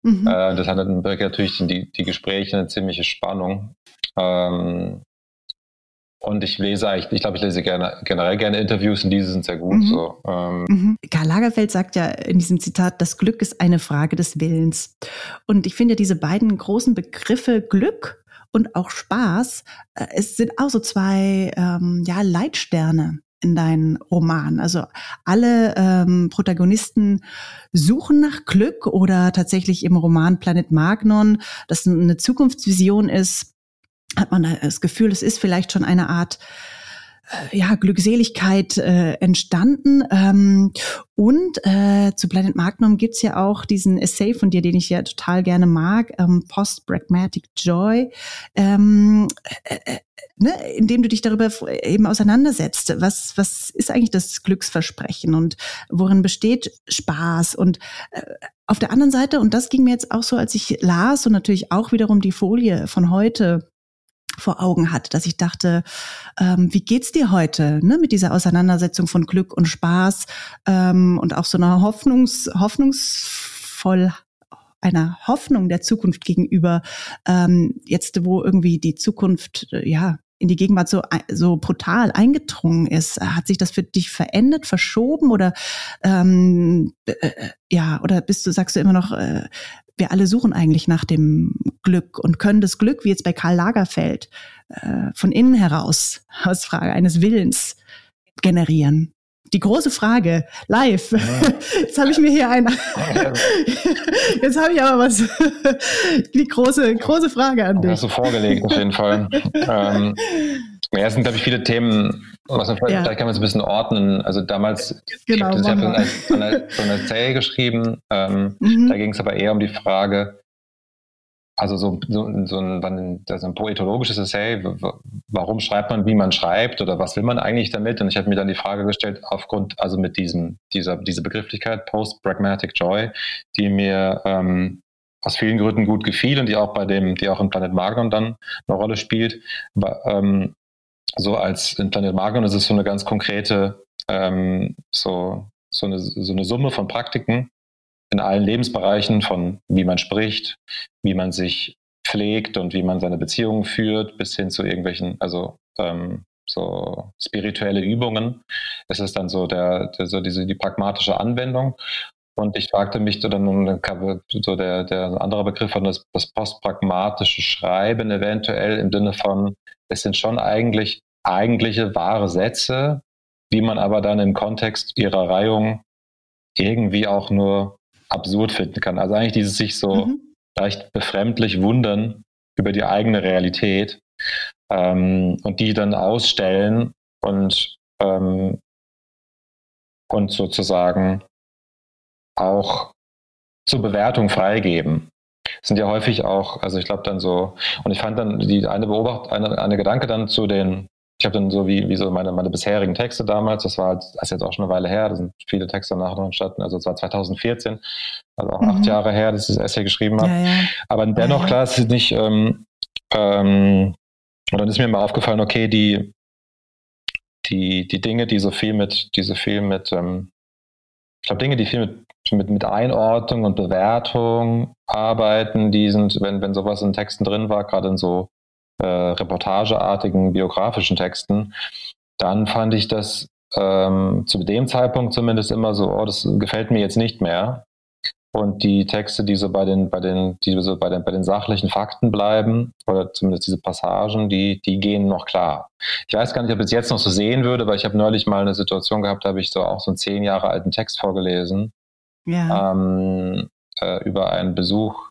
Mhm. Äh, das hat dann natürlich die, die Gespräche eine ziemliche Spannung. Ähm, und ich lese eigentlich, ich glaube, ich lese gerne, generell gerne Interviews und diese sind sehr gut. Mhm. So, ähm. mhm. Karl Lagerfeld sagt ja in diesem Zitat, das Glück ist eine Frage des Willens. Und ich finde diese beiden großen Begriffe Glück und auch Spaß, äh, es sind auch so zwei ähm, ja, Leitsterne in deinen Roman. Also alle ähm, Protagonisten suchen nach Glück oder tatsächlich im Roman Planet Magnon, das eine Zukunftsvision ist, hat man das Gefühl, es ist vielleicht schon eine Art ja, Glückseligkeit äh, entstanden. Ähm, und äh, zu Planet Magnum gibt's ja auch diesen Essay von dir, den ich ja total gerne mag, ähm, Post-Pragmatic Joy, ähm, äh, äh, ne, indem du dich darüber eben auseinandersetzt. Was, was ist eigentlich das Glücksversprechen und worin besteht Spaß? Und äh, auf der anderen Seite, und das ging mir jetzt auch so, als ich las und natürlich auch wiederum die Folie von heute vor Augen hat, dass ich dachte, ähm, wie geht's dir heute ne, mit dieser Auseinandersetzung von Glück und Spaß ähm, und auch so einer Hoffnungs, hoffnungsvoll einer Hoffnung der Zukunft gegenüber, ähm, jetzt wo irgendwie die Zukunft äh, ja in die Gegenwart so so brutal eingedrungen ist, hat sich das für dich verändert, verschoben oder ähm, äh, äh ja oder bist du sagst du immer noch äh, wir alle suchen eigentlich nach dem Glück und können das Glück, wie jetzt bei Karl Lagerfeld, äh, von innen heraus, (laughs) aus Frage eines Willens generieren. Die große Frage, live. Ja. Jetzt habe ich mir hier ein. (laughs) Jetzt habe ich aber was. Die große, große Frage an dich. Hast du vorgelegt, auf jeden Fall. ähm, ja, sind, glaube ich, viele Themen, was man, ja. vielleicht kann man es ein bisschen ordnen. Also damals, genau, ich habe so eine, so eine Essay geschrieben, ähm, mhm. da ging es aber eher um die Frage, also so, so, so ein, also ein poetologisches Essay, warum schreibt man, wie man schreibt oder was will man eigentlich damit? Und ich habe mir dann die Frage gestellt, aufgrund, also mit diesem, dieser, diese Begrifflichkeit Post-Pragmatic Joy, die mir ähm, aus vielen Gründen gut gefiel und die auch bei dem, die auch in Planet Magnum dann eine Rolle spielt. Aber, ähm, so als in Planet Magnum ist es so eine ganz konkrete, ähm, so, so, eine, so eine Summe von Praktiken, in allen Lebensbereichen von wie man spricht, wie man sich pflegt und wie man seine Beziehungen führt, bis hin zu irgendwelchen, also ähm, so spirituelle Übungen. Es ist dann so der, der, so diese die pragmatische Anwendung. Und ich fragte mich dann, so der, der andere Begriff von das, das postpragmatische Schreiben eventuell im Sinne von, es sind schon eigentlich eigentliche wahre Sätze, wie man aber dann im Kontext ihrer Reihung irgendwie auch nur absurd finden kann. Also eigentlich dieses sich so mhm. leicht befremdlich wundern über die eigene Realität ähm, und die dann ausstellen und, ähm, und sozusagen auch zur Bewertung freigeben. Das sind ja häufig auch, also ich glaube dann so, und ich fand dann die eine Beobacht, eine, eine Gedanke dann zu den ich habe dann so wie, wie so meine, meine bisherigen Texte damals, das war das ist jetzt auch schon eine Weile her, da sind viele Texte danach noch entstanden, also es war 2014, also auch mhm. acht Jahre her, dass ich das Essay geschrieben habe. Ja, ja. Aber dennoch, ja, klar, es ist nicht, ähm, ähm, und dann ist mir mal aufgefallen, okay, die, die, die Dinge, die so viel mit, die so viel mit, ähm, ich glaube, Dinge, die viel mit, mit, mit Einordnung und Bewertung arbeiten, die sind, wenn, wenn sowas in Texten drin war, gerade in so äh, reportageartigen biografischen Texten, dann fand ich das ähm, zu dem Zeitpunkt zumindest immer so, oh, das gefällt mir jetzt nicht mehr. Und die Texte, die so bei den, bei den, die so bei den, bei den sachlichen Fakten bleiben, oder zumindest diese Passagen, die, die gehen noch klar. Ich weiß gar nicht, ob ich es jetzt noch so sehen würde, weil ich habe neulich mal eine Situation gehabt, da habe ich so auch so einen zehn Jahre alten Text vorgelesen. Ja. Ähm, äh, über einen Besuch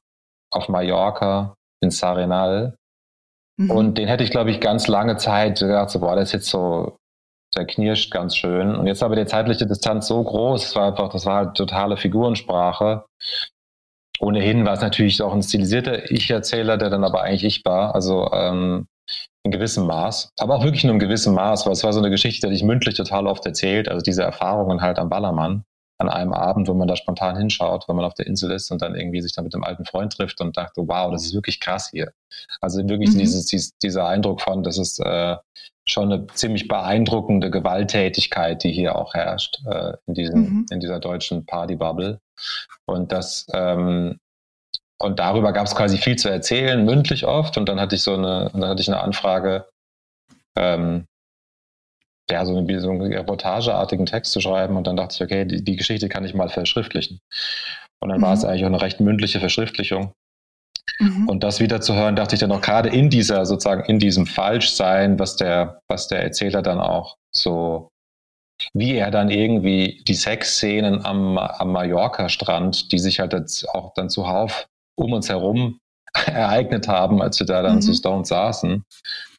auf Mallorca in Sarenal. Mhm. Und den hätte ich, glaube ich, ganz lange Zeit gedacht, so, boah, das ist jetzt so, der knirscht ganz schön. Und jetzt aber die zeitliche Distanz so groß, es war einfach, das war halt totale Figurensprache. Ohnehin war es natürlich auch ein stilisierter Ich-Erzähler, der dann aber eigentlich ich war. Also ähm, in gewissem Maß, aber auch wirklich nur in gewissem Maß, weil es war so eine Geschichte, die ich mündlich total oft erzählt, also diese Erfahrungen halt am Ballermann an einem Abend, wo man da spontan hinschaut, wenn man auf der Insel ist und dann irgendwie sich da mit einem alten Freund trifft und dachte, wow, das ist wirklich krass hier. Also wirklich mhm. dieses, dieses, dieser Eindruck von, das ist äh, schon eine ziemlich beeindruckende Gewalttätigkeit, die hier auch herrscht äh, in, diesem, mhm. in dieser deutschen Partybubble. Und das ähm, und darüber gab es quasi viel zu erzählen, mündlich oft. Und dann hatte ich so eine, dann hatte ich eine Anfrage, ähm, ja, so, eine, so einen reportageartigen Text zu schreiben. Und dann dachte ich, okay, die, die Geschichte kann ich mal verschriftlichen. Und dann mhm. war es mhm. eigentlich auch eine recht mündliche Verschriftlichung. Mhm. Und das wieder zu hören, dachte ich dann auch gerade in dieser, sozusagen in diesem Falschsein, was der, was der Erzähler dann auch so, wie er dann irgendwie die Sexszenen am, am Mallorca-Strand, die sich halt jetzt auch dann zuhauf um uns herum (laughs) ereignet haben, als wir da dann mhm. zu Stone saßen,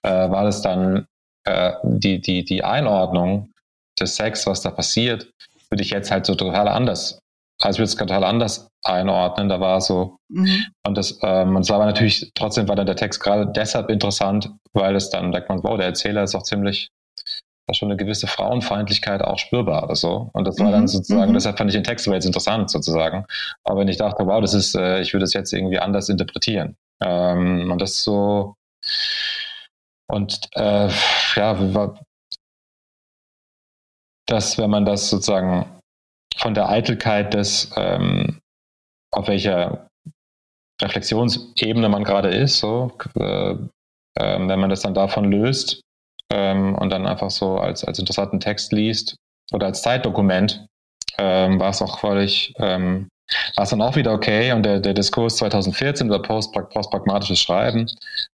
äh, war das dann äh, die, die, die Einordnung des Sex, was da passiert, würde ich jetzt halt so total anders, also ich würde es total anders einordnen. Da war so, mhm. und das, ähm, und es war aber natürlich, trotzdem war dann der Text gerade deshalb interessant, weil es dann denkt man, wow, der Erzähler ist auch ziemlich, da schon eine gewisse Frauenfeindlichkeit auch spürbar oder so. Und das war dann mhm. sozusagen, mhm. deshalb fand ich den Text aber jetzt interessant sozusagen. Aber wenn ich dachte, wow, das ist, äh, ich würde es jetzt irgendwie anders interpretieren. Ähm, und das so, und äh, ja, dass wenn man das sozusagen von der Eitelkeit des, ähm, auf welcher Reflexionsebene man gerade ist, so, äh, äh, wenn man das dann davon löst ähm, und dann einfach so als, als interessanten Text liest oder als Zeitdokument, ähm, war es auch völlig ähm, war es dann auch wieder okay und der, der Diskurs 2014 über post, postpragmatisches Schreiben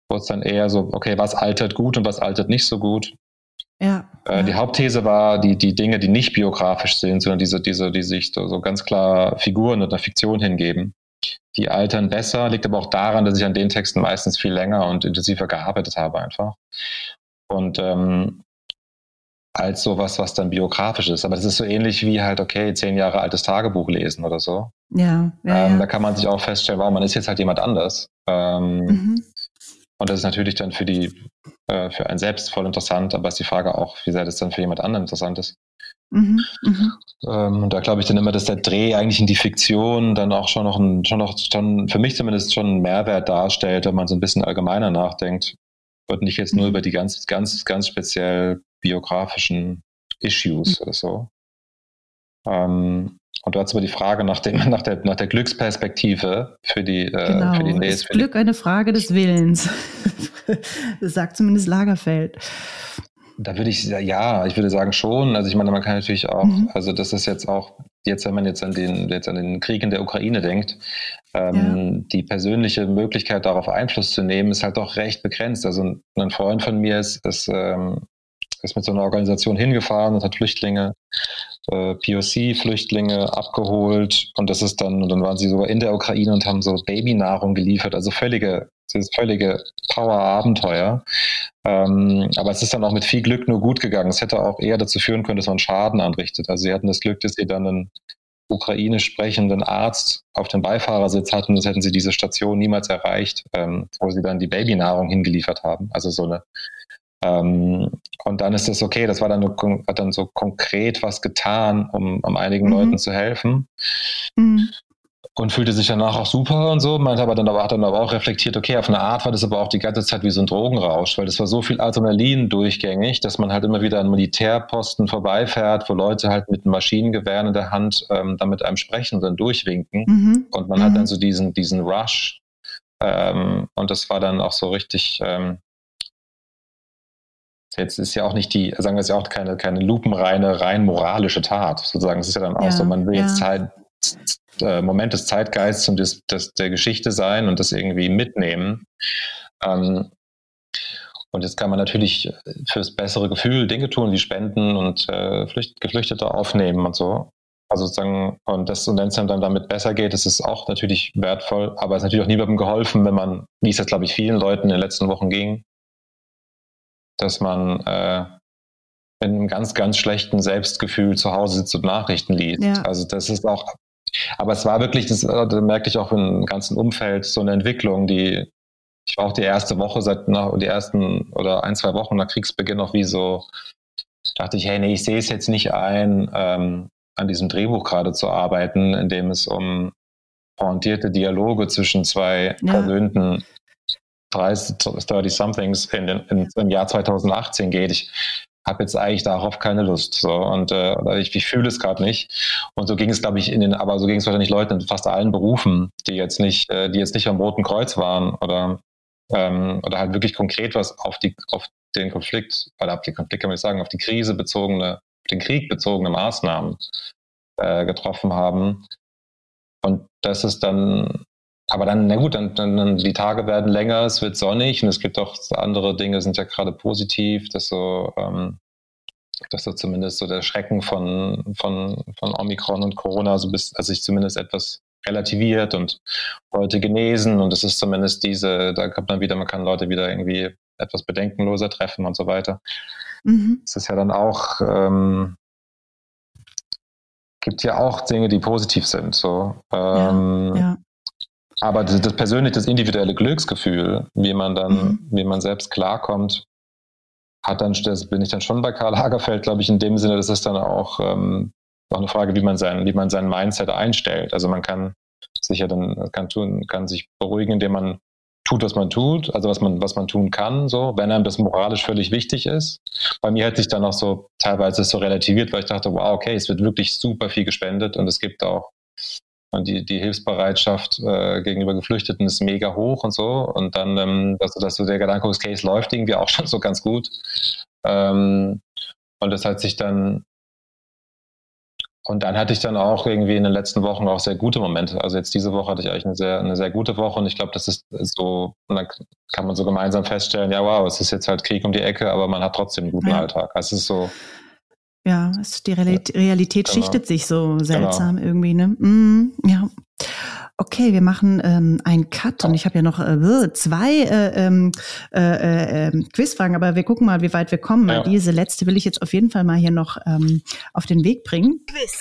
wurde es dann eher so, okay, was altert gut und was altert nicht so gut. Ja. Äh, die Hauptthese war, die, die Dinge, die nicht biografisch sind, sondern diese, diese, die sich so, so ganz klar Figuren oder Fiktion hingeben, die altern besser, liegt aber auch daran, dass ich an den Texten meistens viel länger und intensiver gearbeitet habe einfach. Und ähm, als sowas, was dann biografisch ist. Aber das ist so ähnlich wie halt, okay, zehn Jahre altes Tagebuch lesen oder so. Ja, ja, ähm, ja. Da kann man sich auch feststellen, wow, man ist jetzt halt jemand anders. Ähm, Mhm. Und das ist natürlich dann für die, äh, für einen selbst voll interessant, aber ist die Frage auch, wie sehr das dann für jemand anderen interessant ist. Mhm. Mhm. Ähm, und da glaube ich dann immer, dass der Dreh eigentlich in die Fiktion dann auch schon noch ein, schon noch, schon, für mich zumindest schon einen Mehrwert darstellt, wenn man so ein bisschen allgemeiner nachdenkt. Und nicht jetzt nur Mhm. über die ganz, ganz, ganz speziell biografischen Issues oder so. Ähm, und du hast aber die Frage nach, dem, (laughs) nach, der, nach der Glücksperspektive für die, äh, Genau. für die ist für die- Glück eine Frage des Willens? (laughs) das sagt zumindest Lagerfeld. Da würde ich, ja, ich würde sagen schon. Also ich meine, man kann natürlich auch, Mhm. also das ist jetzt auch, jetzt wenn man jetzt an den, jetzt an den Krieg in der Ukraine denkt, ähm, die persönliche Möglichkeit darauf Einfluss zu nehmen, ist halt doch recht begrenzt. Also ein, ein Freund von mir ist, ist, ähm, ist mit so einer Organisation hingefahren und hat Flüchtlinge, äh, POC-Flüchtlinge abgeholt und das ist dann, und dann waren sie sogar in der Ukraine und haben so Babynahrung geliefert, also völlige, dieses völlige Power-Abenteuer. Ähm, aber es ist dann auch mit viel Glück nur gut gegangen. Es hätte auch eher dazu führen können, dass man Schaden anrichtet. Also sie hatten das Glück, dass sie dann einen ukrainisch sprechenden Arzt auf dem Beifahrersitz hatten, sonst hätten sie diese Station niemals erreicht, ähm, wo sie dann die Babynahrung hingeliefert haben. Also so eine ähm, und dann ist es okay, das war dann, hat dann so konkret was getan, um, um einigen Mhm. Leuten zu helfen Mhm. und fühlte sich danach auch super und so, meinte aber dann aber, hat dann aber auch reflektiert, okay, auf eine Art war das aber auch die ganze Zeit wie so ein Drogenrausch, weil das war so viel Adrenalin durchgängig, dass man halt immer wieder an Militärposten vorbeifährt, wo Leute halt mit Maschinengewehren in der Hand ähm, dann mit einem sprechen und dann durchwinken Mhm. und man hat Mhm. dann so diesen, diesen Rush ähm, und das war dann auch so richtig, ähm, jetzt ist ja auch nicht die, sagen wir es ja auch keine, keine lupenreine, rein moralische Tat, sozusagen. Es ist ja dann auch Ja, so, man will jetzt ja. Zeit, äh, Moment des Zeitgeists und des, des, der Geschichte sein und das irgendwie mitnehmen. Ähm, und jetzt kann man natürlich fürs bessere Gefühl Dinge tun, wie Spenden und äh, Flücht, Geflüchtete aufnehmen und so. Also sozusagen, und das, und wenn es dann damit besser geht, ist es auch natürlich wertvoll, aber es ist natürlich auch niemandem geholfen, wenn man, wie es jetzt, glaube ich, vielen Leuten in den letzten Wochen ging, dass man äh, mit einem ganz, ganz schlechten Selbstgefühl zu Hause sitzt und Nachrichten liest. Ja. Also das ist auch, aber es war wirklich, das, äh, da merkte ich auch im ganzen Umfeld so eine Entwicklung, die, ich war auch die erste Woche seit, nach, die ersten oder ein, zwei Wochen nach Kriegsbeginn noch wie so, dachte ich, hey, nee, ich sehe es jetzt nicht ein, ähm, an diesem Drehbuch gerade zu arbeiten, in dem es um pointierte Dialoge zwischen zwei Ja. verwöhnten 30, 30-somethings in in, im Jahr 2018 geht. Ich habe jetzt eigentlich darauf keine Lust. So, und äh, ich, ich fühle es gerade nicht. Und so ging es, glaube ich, in den, aber so ging es wahrscheinlich Leuten in fast allen Berufen, die jetzt nicht, äh, die jetzt nicht am Roten Kreuz waren oder, ähm, oder halt wirklich konkret was auf die, auf den Konflikt, oder auf den Konflikt kann man nicht sagen, auf die Krise bezogene, den Krieg bezogene Maßnahmen äh, getroffen haben. Und das ist dann, aber dann, na gut, dann, dann, dann die Tage werden länger, es wird sonnig und es gibt auch andere Dinge, sind ja gerade positiv, dass so, ähm, dass so zumindest so der Schrecken von, von, von Omikron und Corona so bis, also sich zumindest etwas relativiert und Leute genesen und es ist zumindest diese, da kommt man wieder, man kann Leute wieder irgendwie etwas bedenkenloser treffen und so weiter. Mhm. Es ist ja dann auch, ähm, gibt ja auch Dinge, die positiv sind. So. Ähm, Ja. Aber das, das persönliche, das individuelle Glücksgefühl, wie man dann, Mhm. wie man selbst klarkommt, hat dann, das bin ich dann schon bei Karl Lagerfeld, glaube ich, in dem Sinne, das ist dann auch, ähm, auch eine Frage, wie man sein, wie man sein Mindset einstellt. Also man kann sich ja dann, kann tun, kann sich beruhigen, indem man tut, was man tut, also was man, was man tun kann, so, wenn einem das moralisch völlig wichtig ist. Bei mir hat sich dann auch so teilweise so relativiert, weil ich dachte, wow, okay, es wird wirklich super viel gespendet und es gibt auch und die, die Hilfsbereitschaft äh, gegenüber Geflüchteten ist mega hoch und so. Und dann, ähm, dass, dass so der Gedanke, das Case läuft irgendwie auch schon so ganz gut. Ähm, und das hat sich dann und dann hatte ich dann auch irgendwie in den letzten Wochen auch sehr gute Momente. Also jetzt diese Woche hatte ich eigentlich eine sehr, eine sehr gute Woche und ich glaube, das ist so, und dann kann man so gemeinsam feststellen, ja, wow, es ist jetzt halt Krieg um die Ecke, aber man hat trotzdem einen guten ja. Alltag. Also es ist so. Ja, die Realität genau. schichtet sich so seltsam genau. irgendwie, ne? Mm, ja. Okay, wir machen ähm, einen Cut und ich habe ja noch äh, zwei äh, ähm, äh, äh, ähm, Quizfragen, aber wir gucken mal, wie weit wir kommen. Ja. Diese letzte will ich jetzt auf jeden Fall mal hier noch ähm, auf den Weg bringen. Quiz.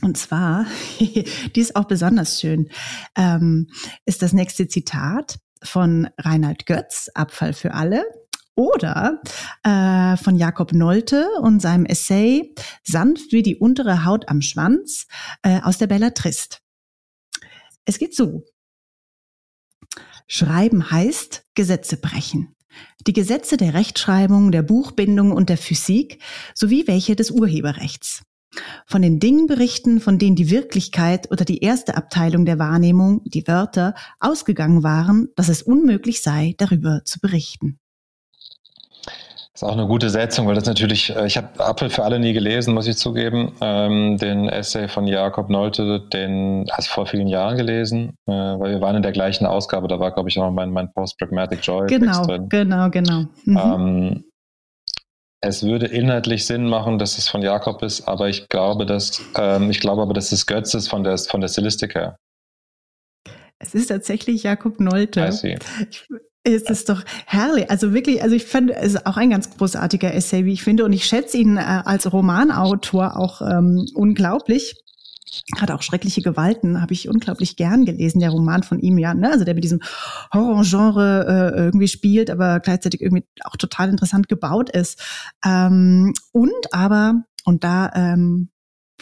Und zwar, (laughs) die ist auch besonders schön, ähm, ist das nächste Zitat von Reinhard Götz, Abfall für alle. Oder äh, von Jakob Nolte und seinem Essay Sanft wie die untere Haut am Schwanz äh, aus der Bellatrist. Es geht so. Schreiben heißt Gesetze brechen. Die Gesetze der Rechtschreibung, der Buchbindung und der Physik sowie welche des Urheberrechts. Von den Dingen berichten, von denen die Wirklichkeit oder die erste Abteilung der Wahrnehmung, die Wörter, ausgegangen waren, dass es unmöglich sei, darüber zu berichten. Ist auch eine gute Setzung, weil das natürlich, äh, ich habe Apfel für alle nie gelesen, muss ich zugeben. Ähm, den Essay von Jakob Nolte, den hast du vor vielen Jahren gelesen, äh, weil wir waren in der gleichen Ausgabe, da war, glaube ich, auch mein, mein Post-Pragmatic Joy genau, drin. Genau, genau, mhm. ähm, es würde inhaltlich Sinn machen, dass es von Jakob ist, aber ich glaube, dass ähm, ich glaube aber, dass es Götz ist von der von der Stilistik her. Es ist tatsächlich Jakob Nolte. Ich, es ist doch herrlich. Also wirklich, also ich finde, es ist auch ein ganz großartiger Essay, wie ich finde. Und ich schätze ihn äh, als Romanautor auch ähm, unglaublich. Hat auch schreckliche Gewalten, habe ich unglaublich gern gelesen, der Roman von ihm, ja, ne? Also der mit diesem Horrorgenre äh, irgendwie spielt, aber gleichzeitig irgendwie auch total interessant gebaut ist. Ähm, und aber, und da ähm,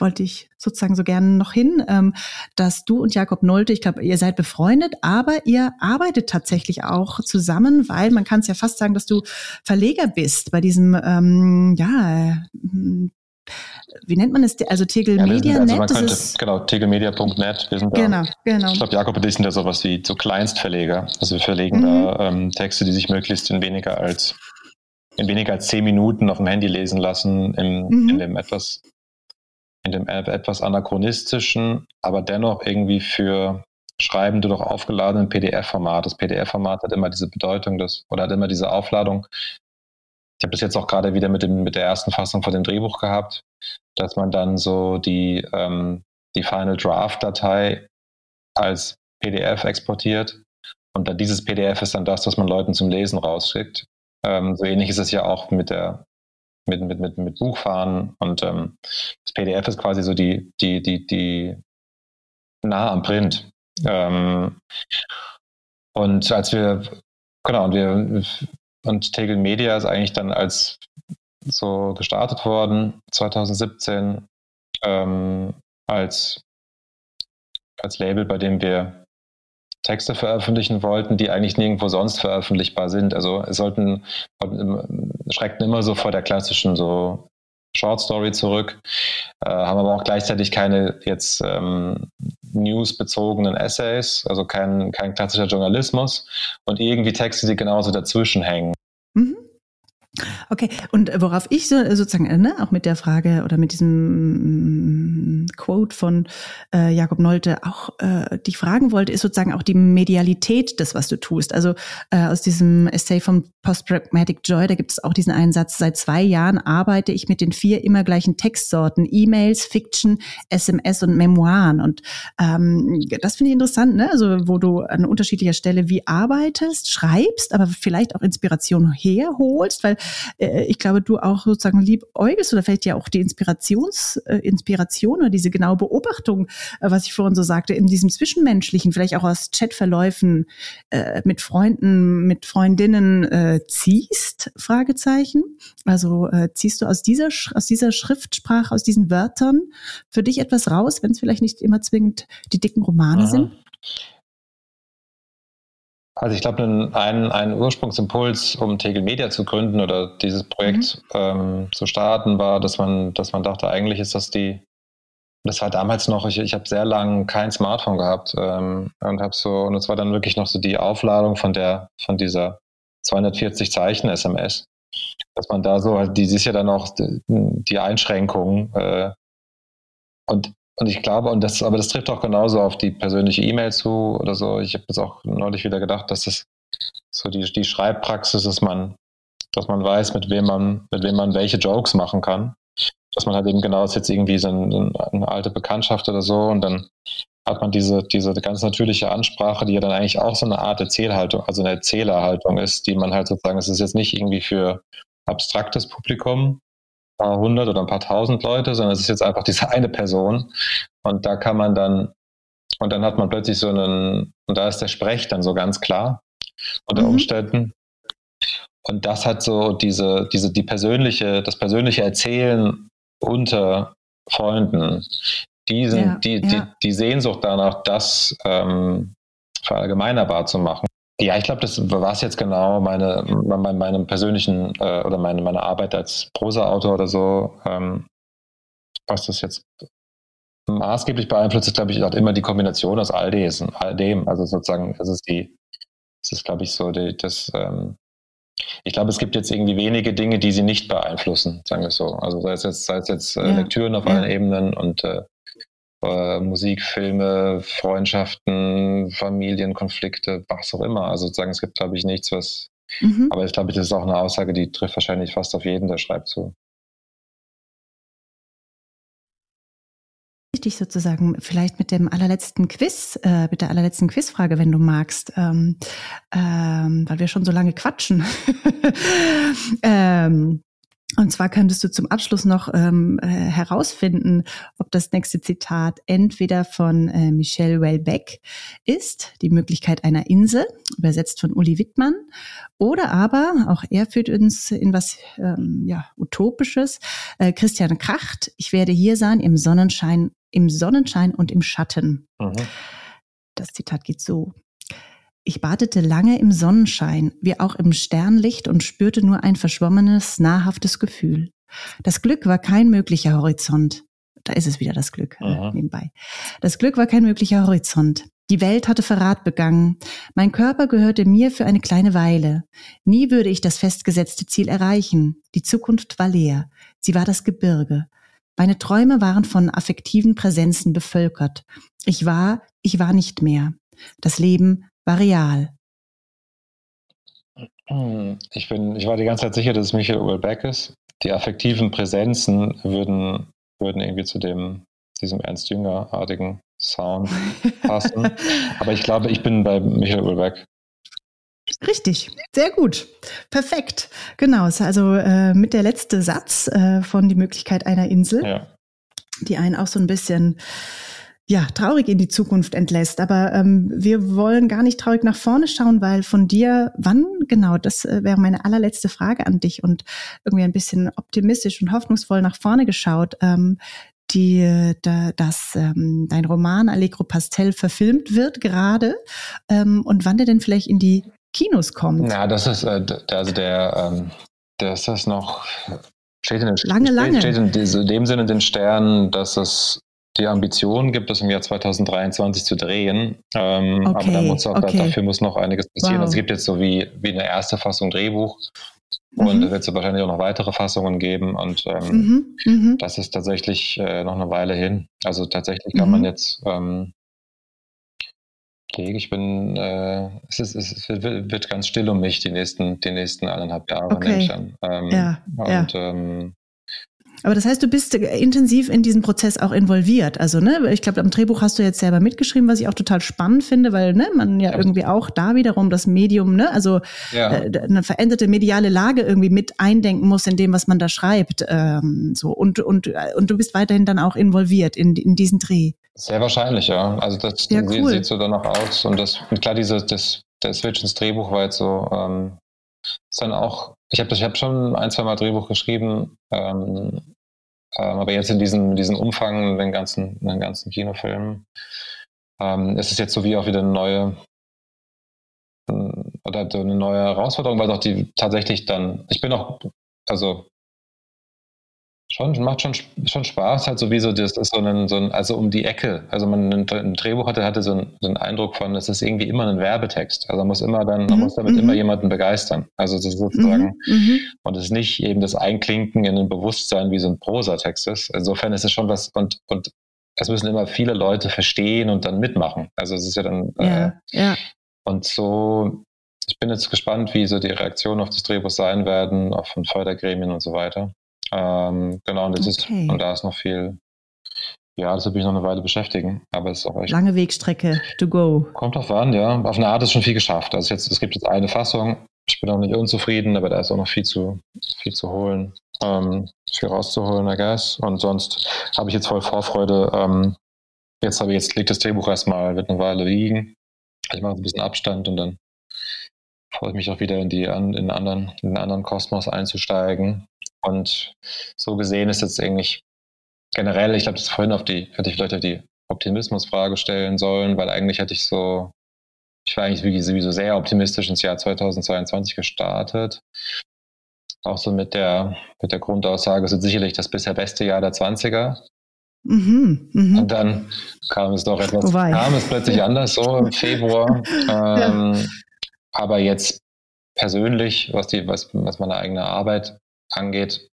wollte ich sozusagen so gerne noch hin, ähm, dass du und Jakob Nolte, ich glaube, ihr seid befreundet, aber ihr arbeitet tatsächlich auch zusammen, weil man kann es ja fast sagen, dass du Verleger bist bei diesem, ähm, ja, hm, wie nennt man es? Also Tegel ja, Media also man könnte, genau, tegelmedia.net. Wir sind genau, da, genau. Ich glaube, Jakob und ich sind ja sowas wie so Kleinstverleger. Also wir verlegen mhm. da ähm, Texte, die sich möglichst in weniger als in weniger als zehn Minuten auf dem Handy lesen lassen, im, mhm. in dem etwas in dem etwas anachronistischen, aber dennoch irgendwie für Schreibende doch aufgeladenen PDF-Format. Das PDF-Format hat immer diese Bedeutung, dass, oder hat immer diese Aufladung. Ich habe das jetzt auch gerade wieder mit, dem, mit der ersten Fassung von dem Drehbuch gehabt, dass man dann so die, ähm, die Final Draft-Datei als PDF exportiert. Und dann dieses PDF ist dann das, was man Leuten zum Lesen rausschickt. Ähm, so ähnlich ist es ja auch mit der mit, mit, mit, mit Buchfahren und ähm, das PDF ist quasi so die, die, die, die nah am Print. Ähm, und als wir, genau, und wir, und Tegel Media ist eigentlich dann als so gestartet worden, 2017, ähm, als, als Label, bei dem wir Texte veröffentlichen wollten, die eigentlich nirgendwo sonst veröffentlichbar sind. Also es sollten schreckten immer so vor der klassischen so Short Story zurück, äh, haben aber auch gleichzeitig keine jetzt ähm, newsbezogenen Essays, also kein, kein klassischer Journalismus und irgendwie Texte, die genauso dazwischen hängen. Mhm. Okay, und worauf ich so, sozusagen, ne, auch mit der Frage oder mit diesem mm, Quote von äh, Jakob Nolte auch äh, dich fragen wollte, ist sozusagen auch die Medialität des, was du tust. Also äh, aus diesem Essay vom Post-Pragmatic Joy, da gibt es auch diesen Einsatz, seit zwei Jahren arbeite ich mit den vier immer gleichen Textsorten, E-Mails, Fiction, SMS und Memoiren. Und ähm, das finde ich interessant, ne? Also wo du an unterschiedlicher Stelle wie arbeitest, schreibst, aber vielleicht auch Inspiration herholst, weil äh, ich glaube, du auch sozusagen liebäugelst oder vielleicht ja auch die Inspirations, äh, Inspiration oder diese genaue Beobachtung, äh, was ich vorhin so sagte, in diesem Zwischenmenschlichen, vielleicht auch aus Chatverläufen äh, mit Freunden, mit Freundinnen äh, ziehst? Fragezeichen. Also äh, ziehst du aus dieser, aus dieser Schriftsprache, aus diesen Wörtern für dich etwas raus, wenn es vielleicht nicht immer zwingend die dicken Romane Aha. sind? Also ich glaube, ein, ein Ursprungsimpuls, um Tegel Media zu gründen oder dieses Projekt mhm. ähm, zu starten, war, dass man, dass man dachte, eigentlich ist das die, das war damals noch, ich, ich habe sehr lange kein Smartphone gehabt ähm, und habe so, und es war dann wirklich noch so die Aufladung von der, von dieser 240 Zeichen SMS, dass man da so, die ist ja dann auch die Einschränkung, äh, und, und ich glaube, und das, aber das trifft auch genauso auf die persönliche E-Mail zu oder so. Ich habe jetzt auch neulich wieder gedacht, dass das so die, die Schreibpraxis, dass man, dass man weiß, mit wem man, mit wem man welche Jokes machen kann. Dass man halt eben genau ist jetzt irgendwie so ein, eine alte Bekanntschaft oder so und dann hat man diese, diese ganz natürliche Ansprache, die ja dann eigentlich auch so eine Art Erzählhaltung, also eine Erzählerhaltung ist, die man halt sozusagen, es ist jetzt nicht irgendwie für abstraktes Publikum, paar hundert oder ein paar tausend Leute, sondern es ist jetzt einfach diese eine Person. Und da kann man dann, und dann hat man plötzlich so einen, und da ist der Sprech dann so ganz klar unter mhm. Umständen. Und das hat so diese, diese, die persönliche, das persönliche Erzählen unter Freunden, diesen, ja, die, ja. Die, die Sehnsucht danach, das ähm, verallgemeinerbar zu machen. Ja, ich glaube, das war es jetzt genau meine, meine, meinem persönlichen äh, oder meine, meine Arbeit als Prosa-Autor oder so, ähm, was das jetzt maßgeblich beeinflusst, ist, glaube ich, auch immer die Kombination aus all, des, all dem. Also sozusagen, es ist die, es ist, glaube ich, so die, das, ähm, ich glaube, es gibt jetzt irgendwie wenige Dinge, die sie nicht beeinflussen, sagen wir es so. Also sei es jetzt, sei es jetzt äh, ja. Lektüren auf ja. allen Ebenen und äh, äh, Musik, Filme, Freundschaften, Familienkonflikte, was auch immer. Also sozusagen, es gibt, glaube ich, nichts, was. Mhm. Aber ich glaube, das ist auch eine Aussage, die trifft wahrscheinlich fast auf jeden, der schreibt zu. dich sozusagen vielleicht mit dem allerletzten Quiz, äh, mit der allerletzten Quizfrage, wenn du magst, ähm, ähm, weil wir schon so lange quatschen. (laughs) ähm, und zwar könntest du zum Abschluss noch ähm, äh, herausfinden, ob das nächste Zitat entweder von äh, Michel Welbeck ist, die Möglichkeit einer Insel, übersetzt von Uli Wittmann, oder aber, auch er führt uns in was ähm, ja, Utopisches, äh, Christian Kracht, ich werde hier sein im Sonnenschein, im Sonnenschein und im Schatten. Mhm. Das Zitat geht so. Ich badete lange im Sonnenschein, wie auch im Sternlicht und spürte nur ein verschwommenes, nahrhaftes Gefühl. Das Glück war kein möglicher Horizont. Da ist es wieder das Glück äh, nebenbei. Das Glück war kein möglicher Horizont. Die Welt hatte Verrat begangen. Mein Körper gehörte mir für eine kleine Weile. Nie würde ich das festgesetzte Ziel erreichen. Die Zukunft war leer. Sie war das Gebirge. Meine Träume waren von affektiven Präsenzen bevölkert. Ich war, ich war nicht mehr. Das Leben Varial. Ich, bin, ich war die ganze Zeit sicher, dass es Michael Ullbeck ist. Die affektiven Präsenzen würden, würden irgendwie zu dem, diesem Ernst Jünger-artigen Sound (laughs) passen. Aber ich glaube, ich bin bei Michael Ullbeck. Richtig, sehr gut. Perfekt. Genau, also äh, mit der letzte Satz äh, von die Möglichkeit einer Insel, ja. die einen auch so ein bisschen ja, traurig in die Zukunft entlässt. Aber ähm, wir wollen gar nicht traurig nach vorne schauen, weil von dir, wann genau, das äh, wäre meine allerletzte Frage an dich und irgendwie ein bisschen optimistisch und hoffnungsvoll nach vorne geschaut. Ähm, die, da, dass ähm, dein Roman Allegro Pastel verfilmt wird gerade ähm, und wann der denn vielleicht in die Kinos kommt. Ja, das ist äh, also der, ähm, der ist das noch steht in den, lange, steht, lange. steht in dem Sinne in den Sternen, dass es die Ambition gibt, es im Jahr 2023 zu drehen. Ähm, okay, aber da muss auch, okay. dafür muss noch einiges passieren. Wow. Also es gibt jetzt so wie, wie eine erste Fassung Drehbuch. Und mhm. da wird es wahrscheinlich auch noch weitere Fassungen geben. Und ähm, mhm. Mhm. das ist tatsächlich äh, noch eine Weile hin. Also tatsächlich kann man mhm. jetzt ähm, ich bin, äh, es, ist, es wird ganz still um mich die nächsten, die nächsten eineinhalb Jahre, okay. nehme ich an. Ähm, ja, und ja. Ähm, aber das heißt, du bist intensiv in diesen Prozess auch involviert. Also, ne, ich glaube, am Drehbuch hast du jetzt selber mitgeschrieben, was ich auch total spannend finde, weil ne, man ja, irgendwie auch da wiederum das Medium, ne, also ja. äh, eine veränderte mediale Lage irgendwie mit eindenken muss in dem, was man da schreibt. Ähm, so und und und du bist weiterhin dann auch involviert in, in diesen Dreh. Sehr wahrscheinlich, ja. Also das ja, cool. sieht so danach aus und das klar, diese das der Switch ins Drehbuch war jetzt so ähm, ist dann auch, ich habe ich hab schon ein, zwei Mal Drehbuch geschrieben, ähm, ähm, aber jetzt in diesem, diesem Umfang, den ganzen, den ganzen Kinofilm, ähm, ist es jetzt so wie auch wieder eine neue oder eine neue Herausforderung, weil auch die tatsächlich dann, ich bin auch, also Schon, macht schon, schon Spaß, halt sowieso, das ist so ein, so ein, also um die Ecke. Also man ein, Drehbuch hatte, hatte so einen, so einen Eindruck von, es ist irgendwie immer ein Werbetext. Also man muss immer dann, man mhm. muss damit mhm. immer jemanden begeistern. Also das ist sozusagen, mhm. mhm. und es ist nicht eben das Einklinken in ein Bewusstsein, wie so ein Prosatext ist. Insofern ist es schon was, und, und es müssen immer viele Leute verstehen und dann mitmachen. Also es ist ja dann ja, äh, ja. und so. Ich bin jetzt gespannt, wie so die Reaktionen auf das Drehbuch sein werden, auch von Fördergremien und so weiter. Ähm, genau, und, das okay. ist, und da ist noch viel, ja, das wird mich noch eine Weile beschäftigen. Aber es ist auch echt. Lange Wegstrecke to go. Kommt drauf an, ja. Auf eine Art ist schon viel geschafft. Also jetzt, es gibt jetzt eine Fassung. Ich bin auch nicht unzufrieden, aber da ist auch noch viel zu, viel zu holen ähm, viel rauszuholen, I guess. Und sonst habe ich jetzt voll Vorfreude. Ähm, jetzt habe ich jetzt liegt das Drehbuch erstmal, wird eine Weile liegen. Ich mache ein bisschen Abstand und dann freue ich mich auch wieder in die in den anderen, in den anderen Kosmos einzusteigen. Und so gesehen ist jetzt eigentlich generell, ich habe das vorhin auf die, hätte ich vielleicht auf die Optimismusfrage stellen sollen, weil eigentlich hätte ich so, ich war eigentlich sowieso sehr optimistisch ins Jahr 2022 gestartet auch so mit der, mit der Grundaussage, es ist sicherlich das bisher beste Jahr der 20er. Mhm, mh. Und dann kam es doch etwas, Wobei. kam es plötzlich anders, so im Februar. (laughs) Ähm, ja. Aber jetzt persönlich, was, die, was, was meine eigene Arbeit angeht,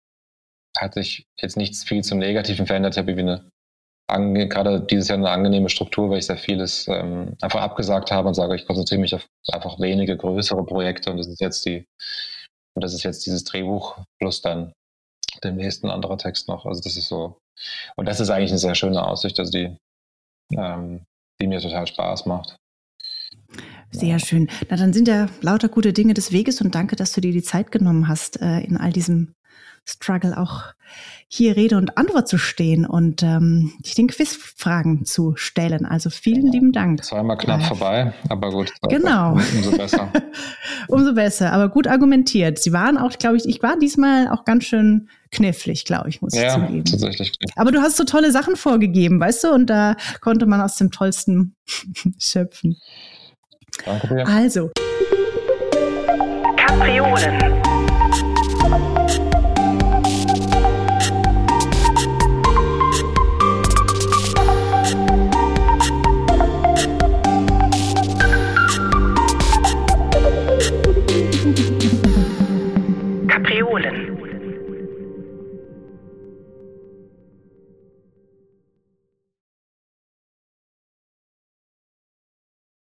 hat sich jetzt nichts viel zum Negativen verändert. Ich habe irgendwie eine, gerade dieses Jahr eine angenehme Struktur, weil ich sehr vieles ähm, einfach abgesagt habe und sage, ich konzentriere mich auf einfach wenige größere Projekte und das ist jetzt die und das ist jetzt dieses Drehbuch plus dann demnächst ein anderer Text noch. Also das ist so. Und das ist eigentlich eine sehr schöne Aussicht, also die, ähm, die mir total Spaß macht. Sehr schön. Na, dann sind ja lauter gute Dinge des Weges und danke, dass du dir die Zeit genommen hast, äh, in all diesem Struggle auch hier Rede und Antwort zu stehen und ähm, dich den Quizfragen zu stellen. Also vielen lieben Dank. Zweimal knapp Live. vorbei, aber gut. Genau. Umso besser. (laughs) umso besser, aber gut argumentiert. Sie waren auch, glaube ich, ich war diesmal auch ganz schön knifflig, glaube ich, muss ja, ich zugeben. tatsächlich. Aber du hast so tolle Sachen vorgegeben, weißt du, und da konnte man aus dem Tollsten (laughs) schöpfen. Danke dir. Also. Kapriolen.